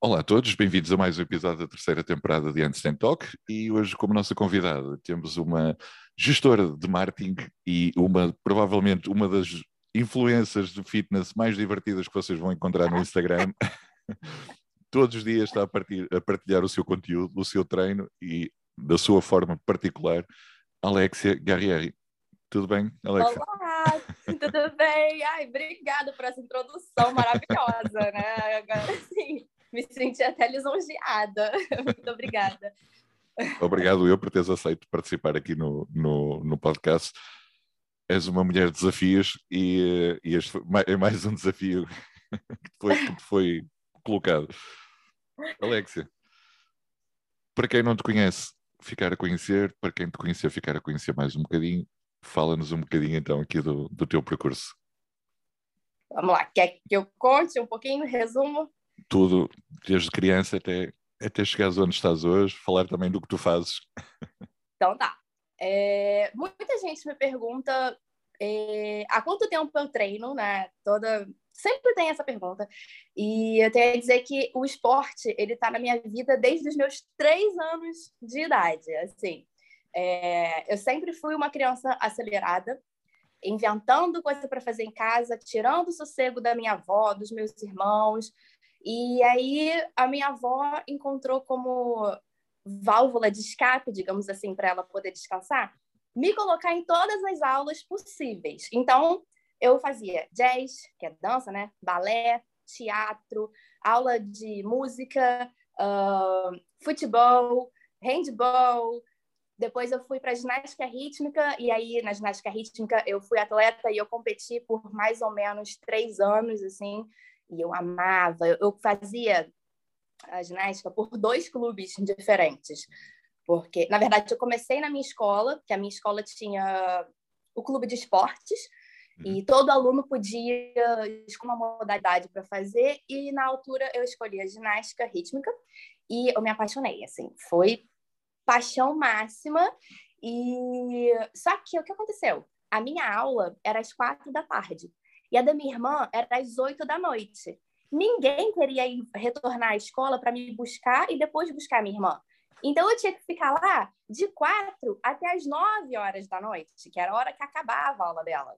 Olá a todos, bem-vindos a mais um episódio da terceira temporada de Handstand Talk e hoje como nossa convidada temos uma gestora de marketing e uma provavelmente uma das influências de fitness mais divertidas que vocês vão encontrar no Instagram. Todos os dias está a, partir, a partilhar o seu conteúdo, o seu treino e da sua forma particular, Alexia Guerrieri. Tudo bem, Alexia? Olá, tudo bem? Ai, obrigada por essa introdução maravilhosa, né? Agora sim me senti até lisonjeada. Muito obrigada. Obrigado eu por teres aceito participar aqui no, no, no podcast. És uma mulher de desafios e, e este é mais um desafio que te foi, que te foi colocado. Alexia, para quem não te conhece, ficar a conhecer, para quem te conhecer, ficar a conhecer mais um bocadinho, fala-nos um bocadinho então aqui do, do teu percurso. Vamos lá, quer que eu conte um pouquinho, resumo? tudo, desde criança até, até chegares onde estás hoje, falar também do que tu fazes. Então tá. É, muita gente me pergunta é, há quanto tempo eu treino, né? Toda sempre tem essa pergunta. E eu tenho a dizer que o esporte ele está na minha vida desde os meus três anos de idade. Assim, é, eu sempre fui uma criança acelerada, inventando coisa para fazer em casa, tirando o sossego da minha avó, dos meus irmãos. E aí a minha avó encontrou como válvula de escape, digamos assim, para ela poder descansar, me colocar em todas as aulas possíveis. Então, eu fazia jazz, que é dança, né? Balé, teatro, aula de música, uh, futebol, handball. Depois eu fui para ginástica rítmica e aí na ginástica rítmica eu fui atleta e eu competi por mais ou menos três anos, assim e eu amava. Eu fazia a ginástica por dois clubes diferentes. Porque, na verdade, eu comecei na minha escola, que a minha escola tinha o clube de esportes, e uhum. todo aluno podia escolher uma modalidade para fazer, e na altura eu escolhi a ginástica rítmica, e eu me apaixonei, assim, foi paixão máxima, e só que o que aconteceu? A minha aula era às quatro da tarde, e a da minha irmã era às oito da noite. Ninguém queria ir retornar à escola para me buscar e depois buscar a minha irmã. Então eu tinha que ficar lá de quatro até as nove horas da noite, que era a hora que acabava a aula dela.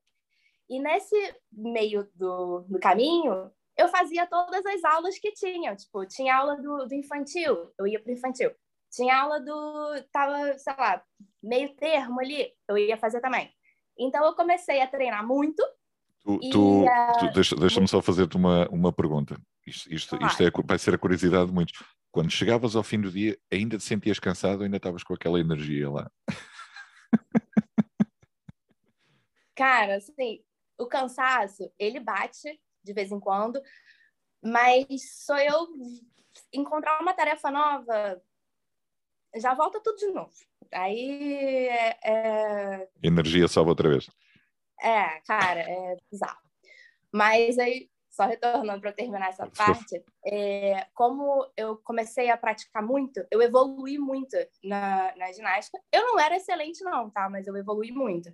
E nesse meio do, do caminho, eu fazia todas as aulas que tinha. Tipo, tinha aula do, do infantil, eu ia para o infantil. Tinha aula do. Tava, sei lá, meio termo ali, eu ia fazer também. Então eu comecei a treinar muito Tu, tu, tu deixa-me deixa só fazer-te uma, uma pergunta. Isto, isto, isto é, vai ser a curiosidade de muitos. Quando chegavas ao fim do dia, ainda te sentias cansado ou ainda estavas com aquela energia lá? Cara, assim, o cansaço, ele bate de vez em quando, mas só eu encontrar uma tarefa nova, já volta tudo de novo. Aí é, é... Energia sobe outra vez. É, cara, é bizarro. Mas aí, só retornando para terminar essa parte, é, como eu comecei a praticar muito, eu evolui muito na, na ginástica. Eu não era excelente, não, tá? Mas eu evolui muito.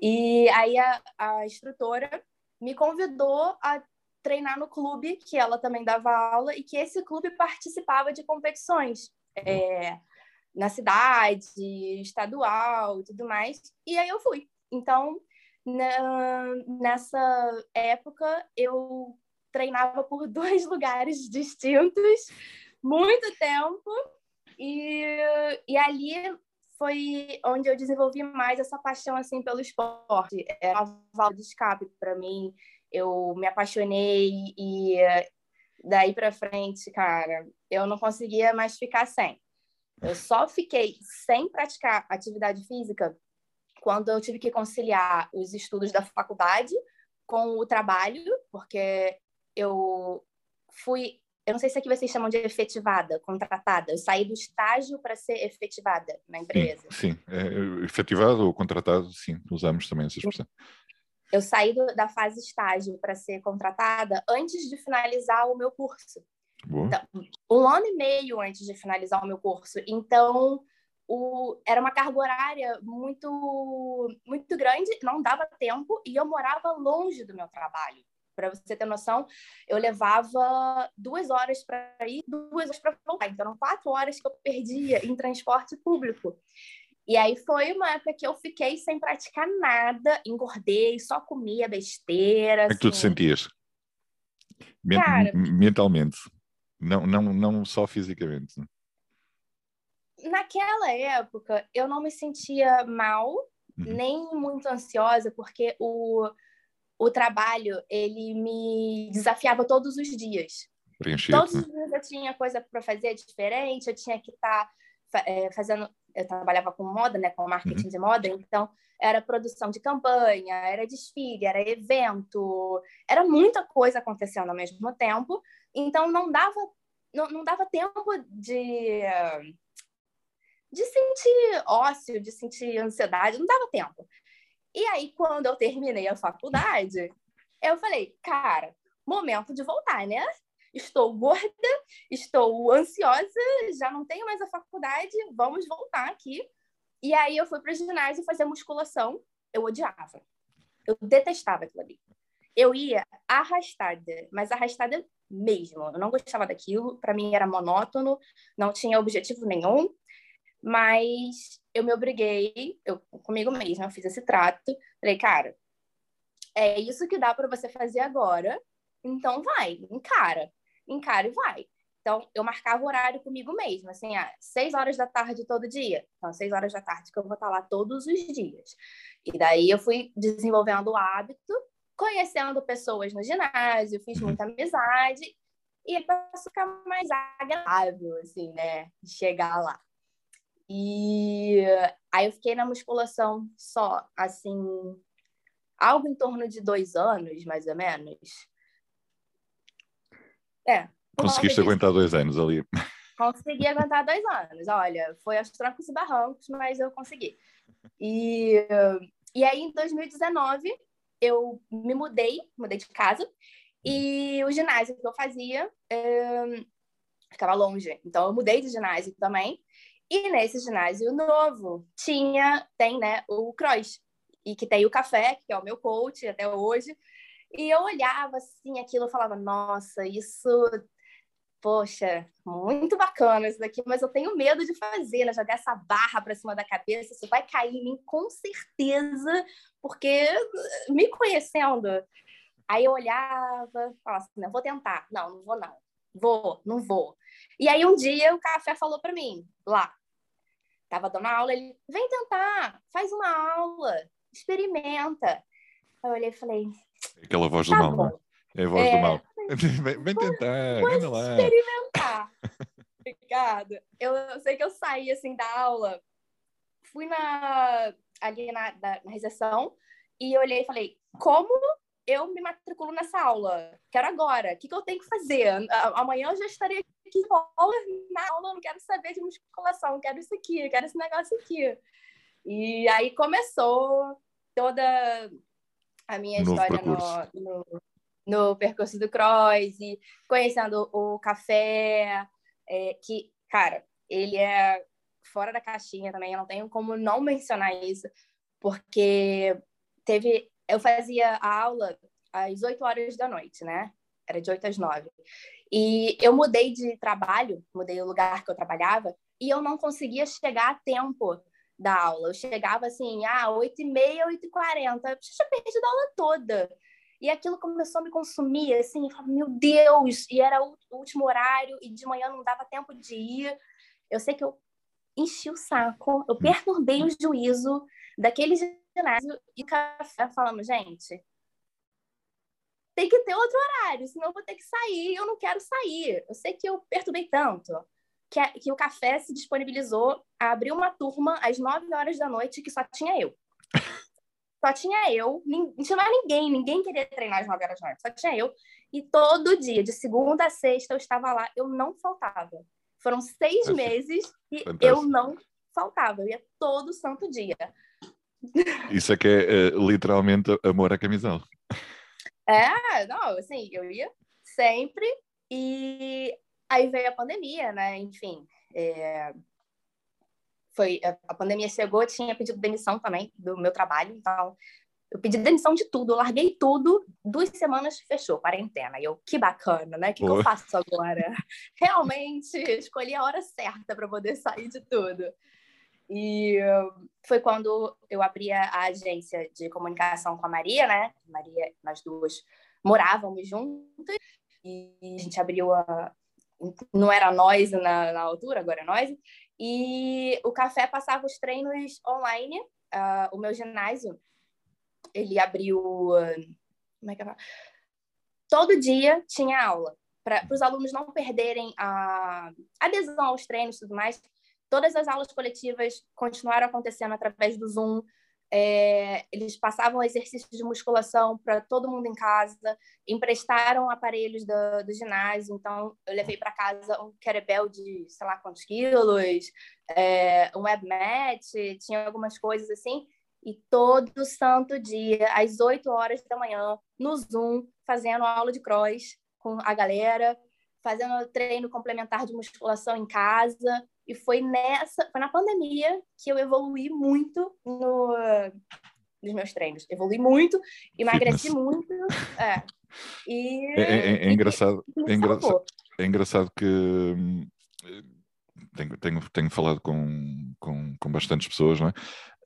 E aí a, a instrutora me convidou a treinar no clube, que ela também dava aula, e que esse clube participava de competições é, na cidade, estadual tudo mais. E aí eu fui. Então, na, nessa época eu treinava por dois lugares distintos, muito tempo, e, e ali foi onde eu desenvolvi mais essa paixão assim pelo esporte. É uma válvula de escape para mim. Eu me apaixonei e daí para frente, cara, eu não conseguia mais ficar sem. Eu só fiquei sem praticar atividade física quando eu tive que conciliar os estudos da faculdade com o trabalho, porque eu fui, eu não sei se aqui vocês chamam de efetivada, contratada. Eu saí do estágio para ser efetivada na empresa. Sim, sim. É, efetivado ou contratado, sim, usamos também essa expressão. Eu saí do, da fase estágio para ser contratada antes de finalizar o meu curso. Então, um ano e meio antes de finalizar o meu curso. Então, o, era uma carga horária muito, muito grande, não dava tempo, e eu morava longe do meu trabalho. Para você ter noção, eu levava duas horas para ir, duas horas para voltar. Então, eram quatro horas que eu perdia em transporte público. E aí foi uma época que eu fiquei sem praticar nada, engordei, só comia besteira. Como é que tu te assim. sentias? Cara, mentalmente, não, não, não só fisicamente. Né? Naquela época, eu não me sentia mal, uhum. nem muito ansiosa, porque o, o trabalho, ele me desafiava todos os dias. Preenchido, todos né? os dias eu tinha coisa para fazer diferente, eu tinha que estar tá, é, fazendo eu trabalhava com moda, né, com marketing uhum. de moda, então era produção de campanha, era desfile, era evento, era muita coisa acontecendo ao mesmo tempo, então não dava não, não dava tempo de de sentir ócio, de sentir ansiedade, não dava tempo. E aí quando eu terminei a faculdade, eu falei, cara, momento de voltar, né? estou gorda, estou ansiosa, já não tenho mais a faculdade, vamos voltar aqui. E aí eu fui para o ginásio fazer musculação, eu odiava. Eu detestava aquilo ali. Eu ia arrastada, mas arrastada mesmo. Eu não gostava daquilo, para mim era monótono, não tinha objetivo nenhum. Mas eu me obriguei, eu comigo mesma, eu fiz esse trato. Falei, cara, é isso que dá para você fazer agora, então vai, encara encara e vai. Então, eu marcava o horário comigo mesma, assim, ah, seis horas da tarde todo dia. Então, seis horas da tarde que eu vou estar lá todos os dias. E daí eu fui desenvolvendo o hábito, conhecendo pessoas no ginásio, fiz muita amizade, e para ficar mais agradável, assim, né, chegar lá. E aí eu fiquei na musculação só, assim, algo em torno de dois anos, mais ou menos. É. Conseguiste aguentar dois anos ali. Consegui aguentar dois anos. Olha, foi aos trancos e barrancos, mas eu consegui. E, e aí, em 2019, eu me mudei, mudei de casa, e o ginásio que eu fazia é, ficava longe. Então, eu mudei de ginásio também. E nesse ginásio novo tinha, tem, né, o Cross. E que tem o café, que é o meu coach até hoje. E eu olhava assim aquilo e falava, nossa, isso, poxa, muito bacana isso daqui, mas eu tenho medo de fazer, né? Jogar essa barra para cima da cabeça, isso vai cair em mim com certeza, porque me conhecendo. Aí eu olhava, falava assim, não, vou tentar. Não, não vou não. Vou, não vou. E aí um dia o café falou para mim, lá, tava dando aula, ele, vem tentar, faz uma aula, experimenta. Eu olhei e falei, Aquela voz do tá mal, bom. não é? A voz é... do mal. Vem, vem tentar, vem lá. experimentar. Obrigada. Eu, eu, sei que eu saí assim da aula, fui na, ali na, na, na recepção e olhei e falei, como eu me matriculo nessa aula? Quero agora. O que, que eu tenho que fazer? Amanhã eu já estarei aqui na aula, não quero saber de musculação, quero isso aqui, quero esse negócio aqui. E aí começou toda a minha Novo história no, no, no, percurso do Cross, e conhecendo o café, é, que, cara, ele é fora da caixinha também, eu não tenho como não mencionar isso, porque teve. Eu fazia a aula às 8 horas da noite, né? Era de 8 às 9. E eu mudei de trabalho, mudei o lugar que eu trabalhava, e eu não conseguia chegar a tempo da aula. Eu chegava assim, ah, 8h30, 8h40. Eu tinha perdido a aula toda. E aquilo começou a me consumir, assim, eu falava, meu Deus! E era o último horário, e de manhã não dava tempo de ir. Eu sei que eu enchi o saco, eu perturbei o juízo daquele ginásio e café falando, gente, tem que ter outro horário, senão eu vou ter que sair, eu não quero sair. Eu sei que eu perturbei tanto que, a, que o café se disponibilizou a abrir uma turma às 9 horas da noite que só tinha eu. Só tinha eu, não tinha mais ninguém, ninguém queria treinar às 9 horas da noite, só tinha eu. E todo dia, de segunda a sexta, eu estava lá, eu não faltava. Foram seis meses e Fantástico. eu não faltava, eu ia todo santo dia. Isso é que é, é literalmente amor à camisola. É, não, assim, eu ia sempre e Aí veio a pandemia, né? Enfim, é... foi a pandemia chegou, eu tinha pedido demissão também do meu trabalho, então eu pedi demissão de tudo, eu larguei tudo, duas semanas fechou, quarentena. E eu, que bacana, né? O que, que, eu faço agora? Realmente escolhi a hora certa para poder sair de tudo. E foi quando eu abri a agência de comunicação com a Maria, né? Maria, nós duas morávamos juntas e a gente abriu a. Não era nós na, na altura, agora é nós. E o café passava os treinos online. Uh, o meu ginásio ele abriu. Como é que é? Todo dia tinha aula. Para os alunos não perderem a adesão aos treinos e tudo mais, todas as aulas coletivas continuaram acontecendo através do Zoom. É, eles passavam exercícios de musculação para todo mundo em casa, emprestaram aparelhos do, do ginásio, então eu levei para casa um kettlebell de sei lá quantos quilos, é, um web mat, tinha algumas coisas assim, e todo santo dia, às 8 horas da manhã, no Zoom, fazendo aula de cross com a galera, fazendo treino complementar de musculação em casa. E foi nessa, foi na pandemia que eu evoluí muito no, nos meus treinos. Evolui muito, emagreci muito. É. E, é, é, é engraçado, é, engraçado, é engraçado que tenho, tenho, tenho falado com, com, com bastantes pessoas, não é?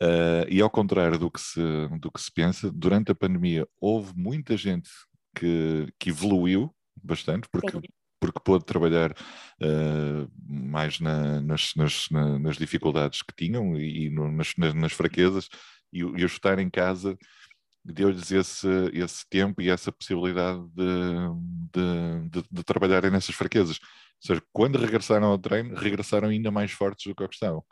Uh, e ao contrário do que, se, do que se pensa, durante a pandemia houve muita gente que, que evoluiu bastante, porque, porque pôde trabalhar uh, mais na, nas, nas, nas, dificuldades que tinham e, e no, nas, nas, fraquezas, e, e o estar em casa deu-lhes esse, esse tempo e essa possibilidade de, de, de, de trabalharem nessas fraquezas. Ou seja, quando regressaram ao treino, regressaram ainda mais fortes do que estavam.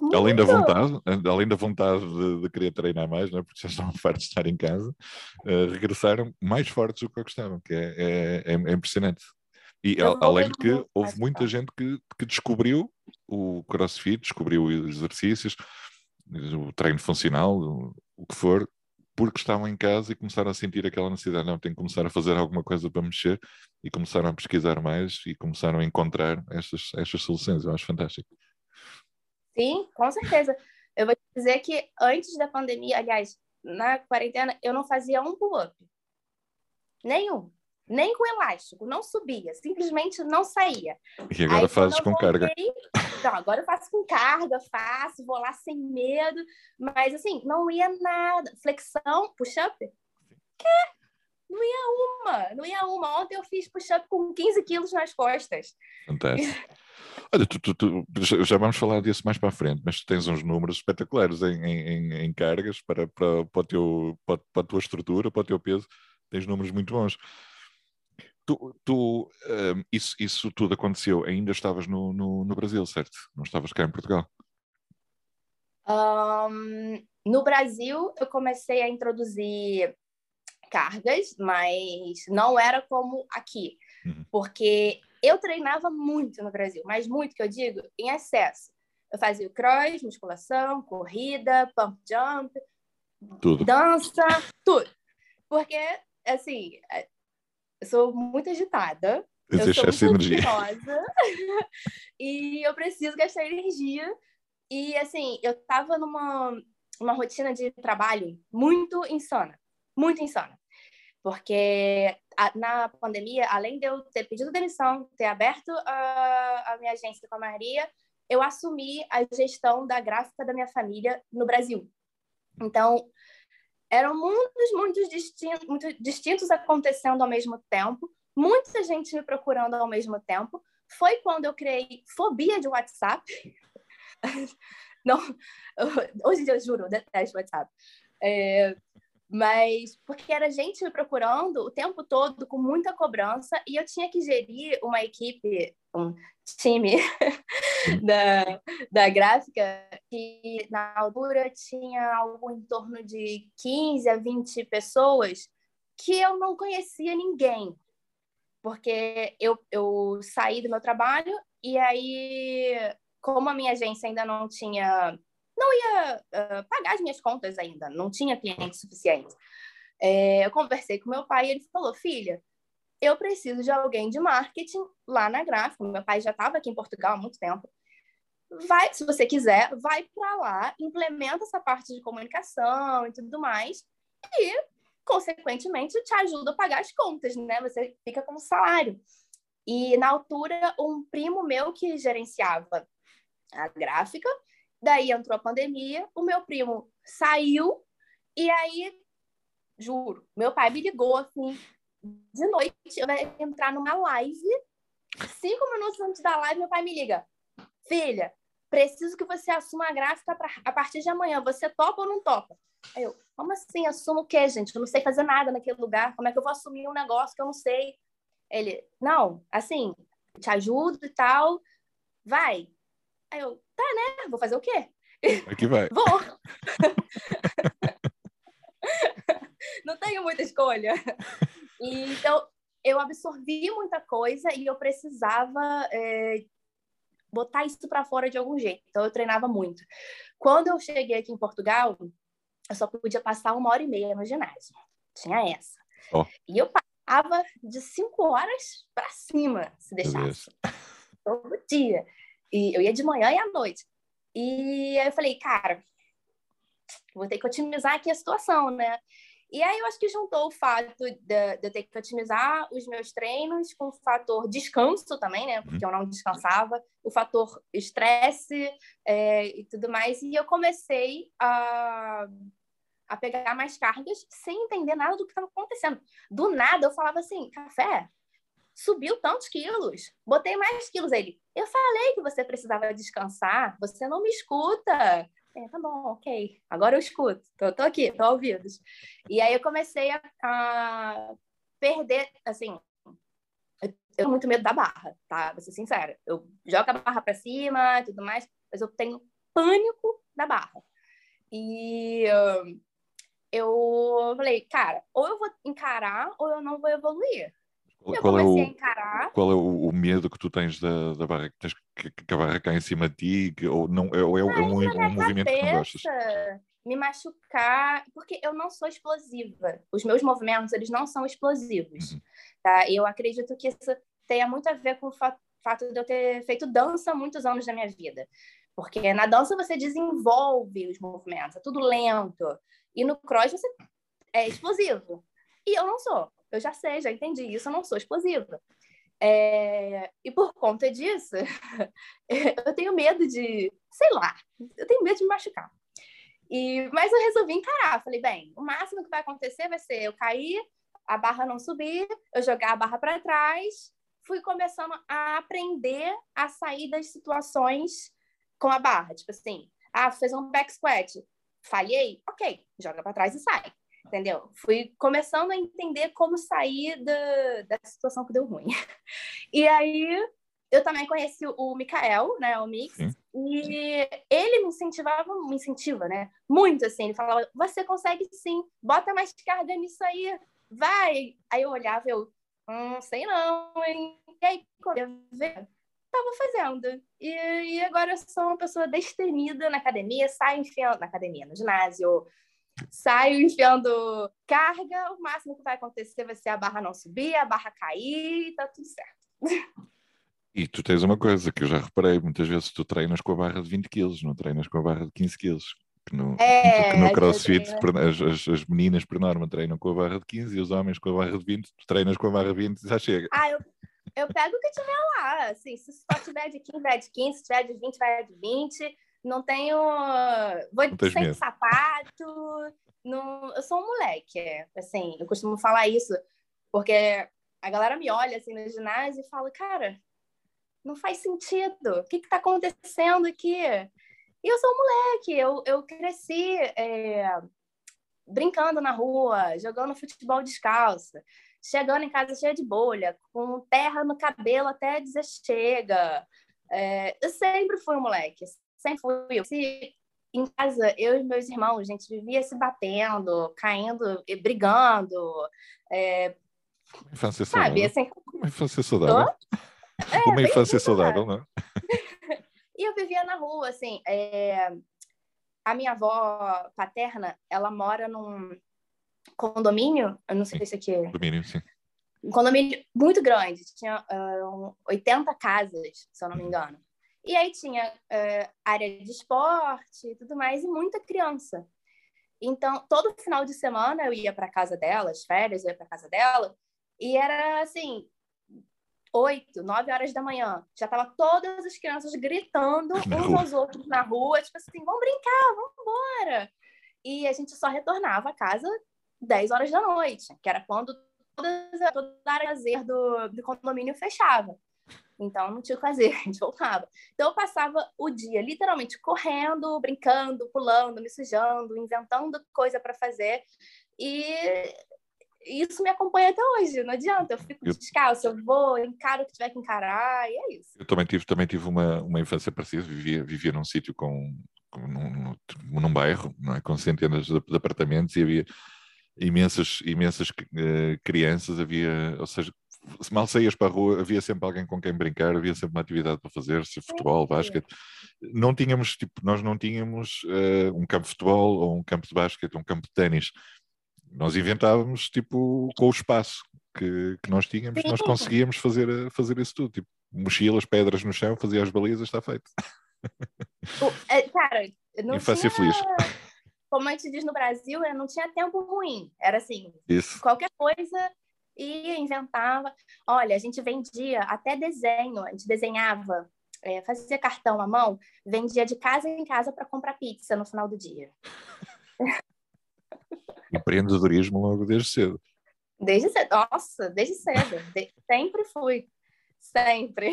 Muito. Além da vontade, além da vontade de, de, querer treinar mais, não é? porque já estavam fartos de estar em casa, uh, regressaram mais fortes do que gostavam, que é, é, é, é impressionante. E a, além de que houve muita gente que, que descobriu o crossfit, descobriu os exercícios, o treino funcional, o, o que for, porque estavam em casa e começaram a sentir aquela necessidade, não, tem que começar a fazer alguma coisa para mexer e começaram a pesquisar mais e começaram a encontrar estas, estas soluções. Eu acho fantástico. Sim, com certeza. Eu vou dizer que antes da pandemia, aliás, na quarentena, eu não fazia um pull-up. Nenhum. Nem com elástico, não subia, simplesmente não saía. E agora Aí, fazes com voltei, carga. Então, agora eu faço com carga, faço, vou lá sem medo, mas assim, não ia nada. Flexão, push-up? Que? Não ia uma, não ia uma. Ontem eu fiz push-up com 15 quilos nas costas. Fantástico. Olha, tu, tu, tu, já vamos falar disso mais para a frente, mas tu tens uns números espetaculares em, em, em cargas para, para, para, teu, para, para, a tua estrutura, para o teu peso, tens números muito bons. Tu, tu um, isso, isso tudo aconteceu, ainda estavas no, no, no Brasil, certo? Não estavas cá em Portugal? Um, no Brasil, eu comecei a introduzir cargas, mas não era como aqui, uhum. porque eu treinava muito no Brasil, mas muito que eu digo, em excesso. Eu fazia cross, musculação, corrida, pump jump, tudo. dança, tudo. Porque, assim, é, eu sou muito agitada. Existe eu sou muito energia. e eu preciso gastar energia. E, assim, eu tava numa uma rotina de trabalho muito insana. Muito insana porque a, na pandemia, além de eu ter pedido demissão, ter aberto a, a minha agência com a Maria, eu assumi a gestão da gráfica da minha família no Brasil. Então, eram mundos muito distintos, muito distintos acontecendo ao mesmo tempo, muita gente me procurando ao mesmo tempo. Foi quando eu criei fobia de WhatsApp. Não, hoje em dia eu juro, eu detesto WhatsApp. É, mas porque era gente me procurando o tempo todo com muita cobrança e eu tinha que gerir uma equipe, um time da, da gráfica que na altura tinha algo em torno de 15 a 20 pessoas que eu não conhecia ninguém, porque eu, eu saí do meu trabalho e aí, como a minha agência ainda não tinha não ia uh, pagar as minhas contas ainda, não tinha clientes suficientes. É, eu conversei com meu pai e ele falou: filha, eu preciso de alguém de marketing lá na gráfica. Meu pai já estava aqui em Portugal há muito tempo. Vai, se você quiser, vai para lá, implementa essa parte de comunicação e tudo mais, e, consequentemente, te ajuda a pagar as contas, né? Você fica com salário. E, na altura, um primo meu que gerenciava a gráfica, daí entrou a pandemia, o meu primo saiu, e aí, juro, meu pai me ligou assim, de noite, eu vou entrar numa live. Cinco minutos antes da live, meu pai me liga. Filha, preciso que você assuma a gráfica pra, a partir de amanhã. Você topa ou não topa? Aí eu, como assim? Assumo o quê, gente? Eu não sei fazer nada naquele lugar. Como é que eu vou assumir um negócio que eu não sei? Ele, não, assim, te ajudo e tal. Vai. Aí eu, tá, né? Vou fazer o quê? Aqui vai. Vou. não tenho muita escolha. E, então, eu absorvi muita coisa e eu precisava é, botar isso para fora de algum jeito. Então, eu treinava muito. Quando eu cheguei aqui em Portugal, eu só podia passar uma hora e meia no ginásio. Tinha essa. Oh. E eu passava de cinco horas para cima, se deixasse. Todo dia. E eu ia de manhã e à noite. E aí eu falei, cara, vou ter que otimizar aqui a situação, né? E aí eu acho que juntou o fato de, de, eu ter que otimizar os meus treinos com o fator descanso também, né? Porque eu não descansava, o fator estresse é, e tudo mais. E eu comecei a, a pegar mais cargas sem entender nada do que estava acontecendo. Do nada eu falava assim, café, subiu tantos quilos, botei mais quilos. Ele, eu falei que você precisava descansar, você não me escuta. É, tá bom, ok. Agora eu escuto. Tô, tô aqui, tô ouvidos. E aí eu comecei a, a perder, assim, eu tenho muito medo da barra, tá? Vou ser sincera. Eu jogo a barra para cima e tudo mais, mas eu tenho pânico da barra. E uh, eu falei, cara, ou eu vou encarar ou eu não vou evoluir. Eu qual é o, encarar... Qual é o, o, medo que tu tens da, da barra? Que tens que, que a barra caia em cima de ti? Ou, não, ou é, é um, um movimento que não gostas? Me machucar, porque eu não sou explosiva. Os meus movimentos, eles não são explosivos. Uhum. Tá? Eu acredito que isso tenha muito a ver com o fato, fato de eu ter feito dança muitos anos da minha vida. Porque na dança você desenvolve os movimentos, é tudo lento. E no cross você é explosivo. E eu não sou eu já sei, já entendi isso, eu não sou explosiva. É, e por conta disso, eu tenho medo de, sei lá, eu tenho medo de me machucar. E, mas eu resolvi encarar. Falei, bem, o máximo que vai acontecer vai ser eu cair, a barra não subir, eu jogar a barra para trás. Fui começando a aprender a sair das situações com a barra. Tipo assim, ah, fez um back squat, falhei, ok, joga para trás e sai entendeu? Fui começando a entender como sair da, da situação que deu ruim. E aí eu também conheci o Mikael, né, o Mix, Sim. e ele me incentivava, me incentiva, né, muito assim, ele falava, você consegue sim, bota mais carga nisso aí, vai. Aí eu olhava, eu, hum, sei não, hein? E aí, quando eu ver, tava fazendo. E, e agora eu sou uma pessoa destemida na academia, saio enfiando na academia, no ginásio, saio enfiando carga, o máximo que vai acontecer vai ser a barra não subir, a barra cair, tá tudo certo. E tu tens uma coisa que eu já reparei, muitas vezes tu treinas com a barra de 20 quilos, não treinas com a barra de 15 quilos. Que no, é, que no crossfit as, as, as, meninas por norma treinam com a barra de 15 e os homens com a barra de 20, tu treinas com a barra de 20 e já chega. Ah, eu, eu pego o que tiver lá, assim, se só tiver de 15, vai de 15, se tiver de 20, vai de 20, não tenho. Vou não sem sapato. Não... Eu sou um moleque, assim, eu costumo falar isso, porque a galera me olha assim no ginásio e fala, cara, não faz sentido. O que está acontecendo aqui? E eu sou um moleque, eu, eu cresci é, brincando na rua, jogando futebol descalço, chegando em casa cheia de bolha, com terra no cabelo até dizer chega. É, eu sempre fui um moleque, sempre fui. Se em casa, eu e meus irmãos, a gente vivia se batendo, caindo, brigando. É, infância sabe, saudável. Assim, uma infância saudável. É, uma infância saudável, não é? e eu vivia na rua, assim. É... A minha avó paterna, ela mora num condomínio, eu não sei se aqui é... Condomínio, sim. um condomínio muito grande, tinha uh, 80 casas, se eu não me engano. E aí tinha uh, área de esporte e tudo mais, e muita criança. Então, todo final de semana eu ia para casa dela, as férias, eu ia para casa dela, e era assim, oito, nove horas da manhã. Já tava todas as crianças gritando uns aos outros na rua, tipo assim, vamos brincar, vamos embora. E a gente só retornava a casa 10 horas da noite, que era quando toda, toda a área do, do condomínio fechava. Então não tinha o que fazer, a gente voltava. Então eu passava o dia literalmente correndo, brincando, pulando, me sujando, inventando coisa para fazer. E isso me acompanha até hoje, não adianta. Eu fico eu... descalço, eu vou, encaro o que tiver que encarar, e é isso. Eu também tive, também tive uma, uma infância parecida, vivia, vivia num sítio com, com num, num, bairro, é? com centenas de, de apartamentos e havia imensas, imensas uh, crianças, havia, ou seja, se mal saías para a rua, havia sempre alguém com quem brincar, havia sempre uma atividade para fazer, se futebol, basquete. Não tínhamos, tipo, nós não tínhamos uh, um campo de futebol ou um campo de basquete, um campo de ténis. Nós inventávamos, tipo, com o espaço que, que nós tínhamos, nós conseguíamos fazer, fazer isso tudo. Tipo, mochilas, pedras no chão, fazia as balizas, está feito. É, cara, não Infância tinha... feliz como a gente diz no Brasil, eu não tinha tempo ruim. Era assim, Isso. qualquer coisa ia, inventava. Olha, a gente vendia até desenho, a gente desenhava, é, fazia cartão à mão, vendia de casa em casa para comprar pizza no final do dia. Empreendedorismo logo desde cedo. Desde cedo, nossa, desde cedo. De... sempre fui. Sempre.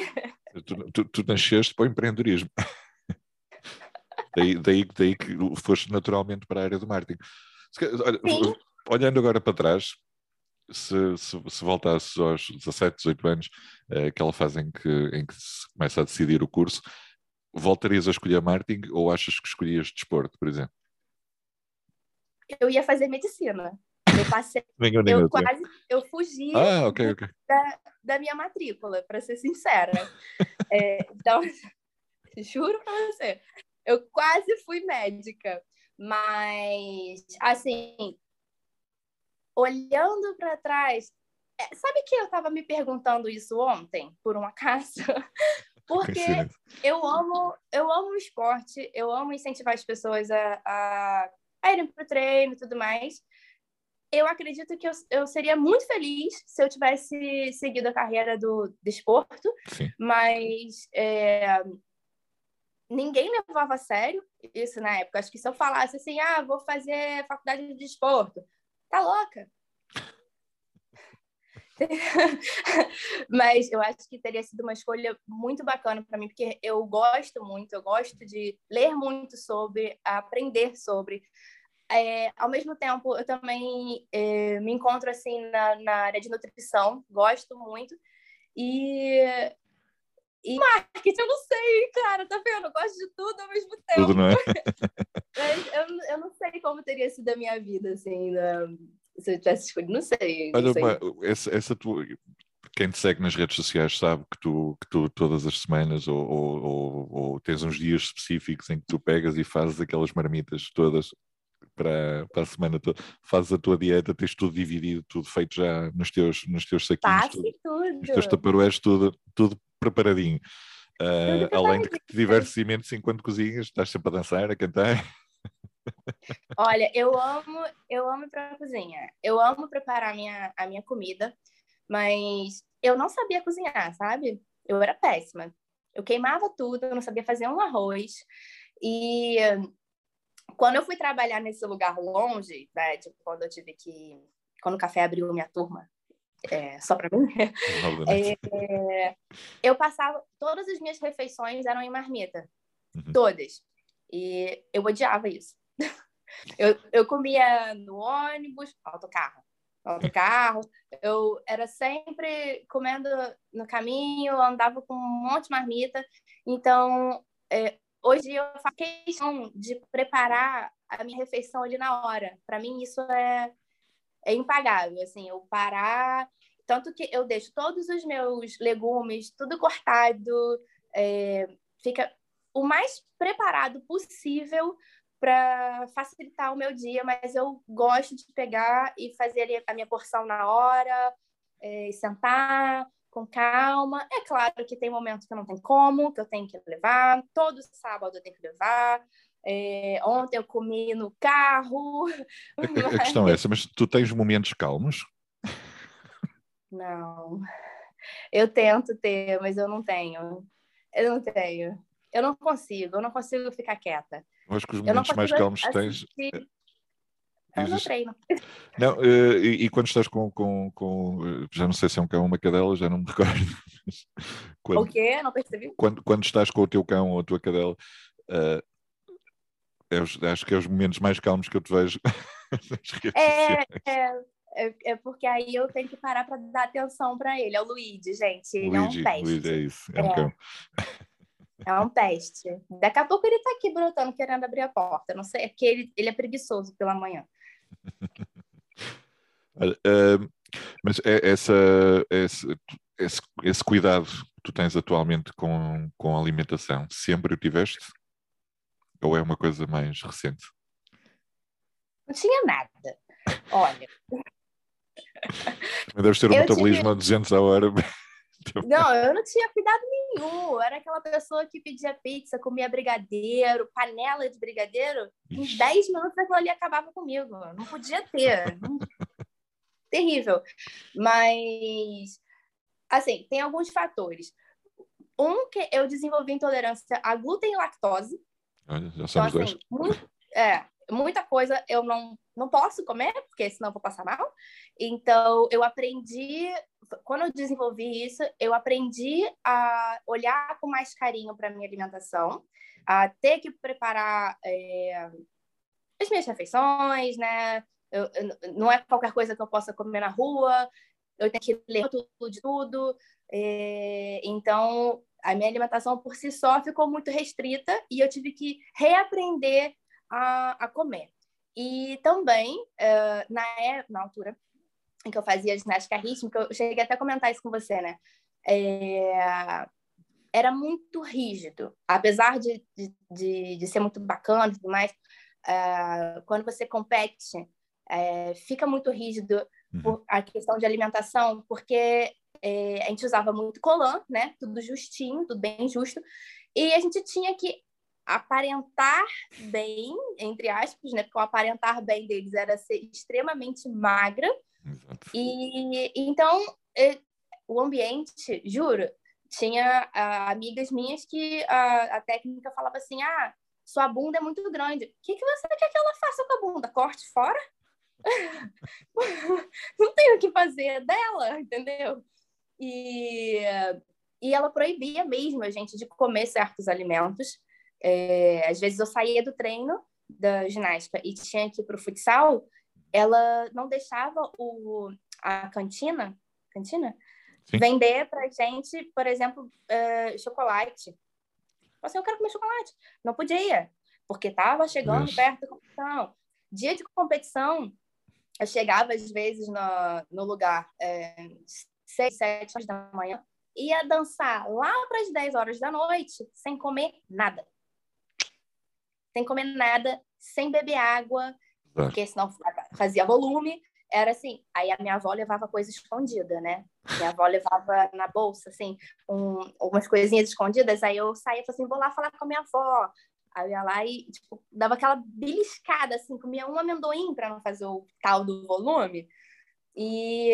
Tu, tu, tu nasceste para o empreendedorismo. Daí, daí, daí que foste naturalmente para a área do marketing. Olha, olhando agora para trás, se, se, se voltasses aos 17, 18 anos, é, aquela fase em que, em que se começa a decidir o curso, voltarias a escolher marketing ou achas que escolhias desporto, por exemplo? Eu ia fazer medicina. Eu passei. eu quase. Eu fugi ah, okay, okay. Da, da minha matrícula, para ser sincera. é, então, juro para você. Eu quase fui médica, mas assim, olhando para trás, é, sabe que eu estava me perguntando isso ontem, por um acaso? Porque eu amo, eu amo o esporte, eu amo incentivar as pessoas a, a, a irem para o treino e tudo mais. Eu acredito que eu, eu seria muito feliz se eu tivesse seguido a carreira do desporto, mas é, ninguém levava a sério isso na época. Acho que se eu falasse assim, ah, vou fazer faculdade de desporto, tá louca. Mas eu acho que teria sido uma escolha muito bacana para mim, porque eu gosto muito, eu gosto de ler muito sobre, aprender sobre. É, ao mesmo tempo, eu também é, me encontro assim na, na área de nutrição, gosto muito. E e marketing, eu não sei, cara, tá vendo? Eu gosto de tudo ao mesmo tempo. Tudo, não é? eu, eu não sei como teria sido a minha vida, assim, na... se eu tivesse escolhido, não sei. Não Olha, sei. Uma, essa, essa tua... Quem te segue nas redes sociais sabe que tu, que tu todas as semanas ou, ou, ou, tens uns dias específicos em que tu pegas e fazes aquelas marmitas todas para, para a semana toda, fazes a tua dieta, tens tudo dividido, tudo feito já nos teus, nos teus saquinhos, tudo, tudo. nos teus taparoeiros, tudo, tudo preparadinho. Uh, além de que te divertes imenso enquanto cozinhas, estás sempre a dançar, a cantar. Olha, eu amo, eu amo ir para cozinha. Eu amo preparar a minha, a minha comida, mas eu não sabia cozinhar, sabe? Eu era péssima. Eu queimava tudo, eu não sabia fazer um arroz. E quando eu fui trabalhar nesse lugar longe, né, tipo, quando eu tive que quando o café abriu minha turma, é, só para mim, é, eu passava, todas as minhas refeições eram em marmita, uhum. todas. E eu odiava isso. Eu, eu comia no ônibus, autocarro, autocarro. Eu era sempre comendo no caminho, andava com um monte de marmita. Então, é, hoje eu faço questão de preparar a minha refeição ali na hora. Para mim, isso é é impagável, assim, eu parar, tanto que eu deixo todos os meus legumes, tudo cortado, é, fica o mais preparado possível para facilitar o meu dia, mas eu gosto de pegar e fazer a minha porção na hora, é, sentar com calma. É claro que tem momentos que não tem como, que eu tenho que levar. Todo sábado eu tenho que levar. É, ontem eu comi no carro. A, a questão é essa, mas tu tens momentos calmos? Não. Eu tento ter, mas eu não tenho. Eu não tenho. Eu não consigo, eu não consigo ficar quieta. Eu acho que os momentos mais calmos tens. Eu não treino. Não, uh, e, e, quando estás com, com, com, eh, Já não sei se é um cão ou uma cadela, já não me recordo. Quando, o quê? Não percebi. Quando, quando estás com o teu cão ou a tua cadela, uh, é os, acho que é os momentos mais calmos que eu te vejo é, é, é, é, porque aí eu tenho que parar para dar atenção para ele. É o Luigi, gente. Ele Luigi, é um peste. Luigi, é isso. É, um é. cão. É um peste. Daqui a pouco ele está aqui brotando, querendo abrir a porta. Não sei, é que ele, ele é preguiçoso pela manhã. uh, mas é essa, esse, esse, esse, cuidado que tu tens atualmente com, com a alimentação, sempre o tiveste? Ou é uma coisa mais recente? Não tinha nada. Olha. Mas deves ter um metabolismo tive... a 200 a hora. Não, eu não tinha cuidado nenhum. Eu era aquela pessoa que pedia pizza, comia brigadeiro, panela de brigadeiro. Em 10 minutos aquilo ali acabava comigo. Não podia ter. Terrível. Mas, assim, tem alguns fatores. Um que eu desenvolvi intolerância a glúten e lactose. Olha, já somos então, assim, dois. Muito, é, muita coisa eu não, não posso comer, porque senão eu vou passar mal. Então, eu aprendi, quando eu desenvolvi isso, eu aprendi a olhar com mais carinho para minha alimentação, a ter que preparar é, as minhas refeições, né? Eu, eu, não é qualquer coisa que eu possa comer na rua, eu tenho que ler tudo de tudo. É, então, a minha alimentação por si só ficou muito restrita e eu tive que reaprender a, a comer. E também, uh, na, é, na altura em que eu fazia ginástica rítmica, eu cheguei até a comentar isso com você, né? É, era muito rígido. Apesar de, de, de, ser muito bacana e tudo mais, uh, quando você compete, uh, fica muito rígido uhum. a questão de alimentação, porque a gente usava muito colã, né? Tudo justinho, tudo bem justo. E a gente tinha que aparentar bem, entre aspas, né? Porque o aparentar bem deles era ser extremamente magra. Exato. E então o ambiente, juro, tinha uh, amigas minhas que a, a técnica falava assim: ah, sua bunda é muito grande. O que, que você quer que ela faça com a bunda? Corte fora? Não tem o que fazer dela, entendeu? E, e ela proibia mesmo a gente de comer certos alimentos. É, às vezes eu saía do treino da ginástica e tinha que ir para o futsal, ela não deixava o, a cantina, cantina Sim. vender para gente, por exemplo, uh, chocolate. Assim, eu quero comer chocolate. Não podia, porque estava chegando Isso. perto da competição. Dia de competição, eu chegava às vezes no, no lugar é, seis, sete horas da manhã, ia dançar lá para as 10 horas da noite sem comer nada sem comer nada, sem beber água, porque senão fazia volume. Era assim, aí a minha avó levava coisa escondida, né? Minha avó levava na bolsa, assim, um, algumas coisinhas escondidas. Aí eu saía e assim, vou lá falar com a minha avó. Aí eu ia lá e, tipo, dava aquela beliscada, assim, comia um amendoim para não fazer o tal do volume. E,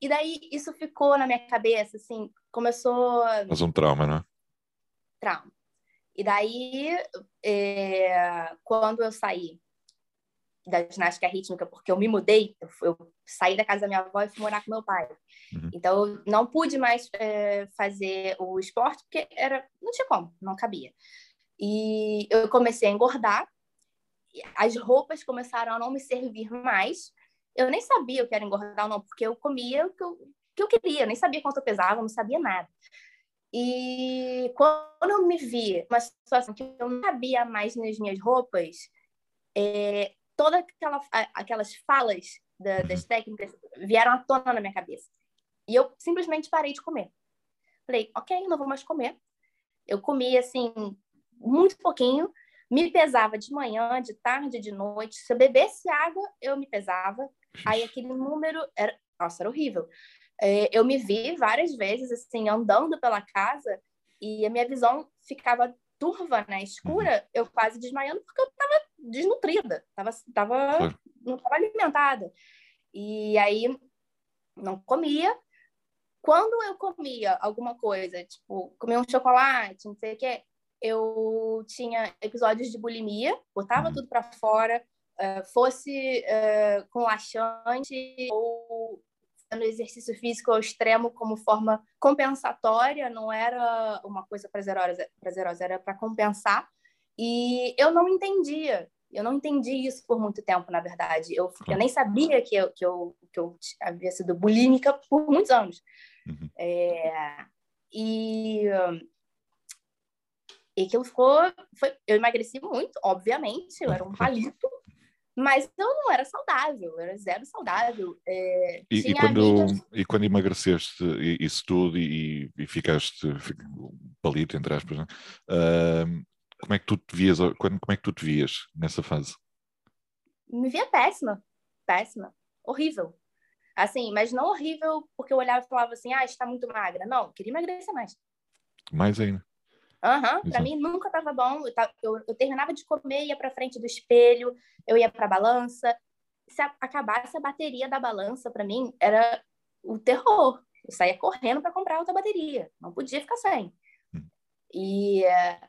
e daí isso ficou na minha cabeça, assim, começou... Mas um trauma, né? Trauma. E daí, é, quando eu saí da ginástica rítmica, porque eu me mudei, eu, saí da casa da minha avó e fui morar com meu pai. Uhum. Então, eu não pude mais é, fazer o esporte, porque era, não tinha como, não cabia. E eu comecei a engordar, as roupas começaram a não me servir mais. Eu nem sabia o que era engordar ou não, porque eu comia o que eu, que eu queria, eu nem sabia quanto eu pesava, não sabia nada. E quando eu me vi uma situação que eu não sabia mais nas minhas roupas, é, todas aquela, aquelas falas da, das técnicas vieram à tona na minha cabeça. E eu simplesmente parei de comer. Falei, ok, não vou mais comer. Eu comia assim, muito pouquinho, me pesava de manhã, de tarde, de noite. Se eu bebesse água, eu me pesava. Aí aquele número era, nossa, era horrível. é, eu me vi várias vezes, assim, andando pela casa e a minha visão ficava turva, né, escura, uhum. eu quase desmaiando porque eu estava desnutrida, tava, tava, não estava alimentada. E aí não comia. Quando eu comia alguma coisa, tipo, comia um chocolate, não sei o quê, eu tinha episódios de bulimia, botava uhum. tudo para fora, uh, fosse uh, com laxante ou fazendo exercício físico ao extremo como forma compensatória, não era uma coisa prazerosa, prazerosa era para compensar. E eu não entendia. Eu não entendi isso por muito tempo, na verdade. Eu, eu nem sabia que eu, que, eu, que eu havia sido bulímica por muitos anos. Uhum. É, e, e aquilo ficou. Foi, eu emagreci muito, obviamente, eu era um palito, mas eu não era saudável, eu era zero saudável. É, e, e, quando, amigas... e quando emagreceste isso tudo e, e ficaste palito, entre aspas, né? uh, como é que tu te vias, quando, como é que tu te vias nessa fase? Me via péssima, péssima, horrível. Assim, mas não horrível porque eu olhava e falava assim, ah, está muito magra. Não, queria emagrecer mais. Mais ainda. Aham, uhum, pra mim nunca tava bom. Eu, eu, eu, terminava de comer, ia pra frente do espelho, eu ia pra balança. Se a, acabasse a bateria da balança, para mim, era o terror. Eu saía correndo para comprar outra bateria. Não podia ficar sem. Hum. E tipo,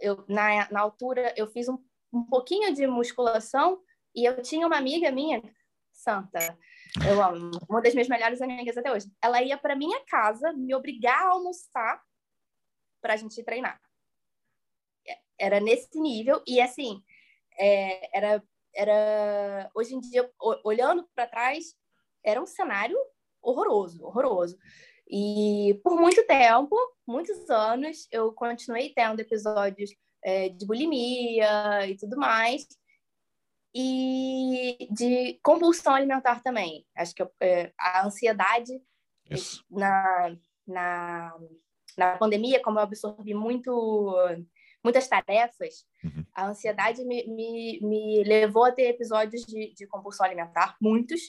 eu, na, na altura, eu fiz um, um pouquinho de musculação e eu tinha uma amiga minha, Santa, eu amo, uma das minhas melhores amigas até hoje. Ela ia para minha casa me obrigar a almoçar para a gente treinar. Era nesse nível, e assim, é, era, era. Hoje em dia, olhando para trás, era um cenário horroroso horroroso. E por muito tempo, muitos anos, eu continuei tendo episódios é, de bulimia e tudo mais, e de compulsão alimentar também. Acho que é, a ansiedade na, na na pandemia, como eu absorvi muito, muitas tarefas, uhum. a ansiedade me, me, me, levou a ter episódios de, de compulsão alimentar, muitos.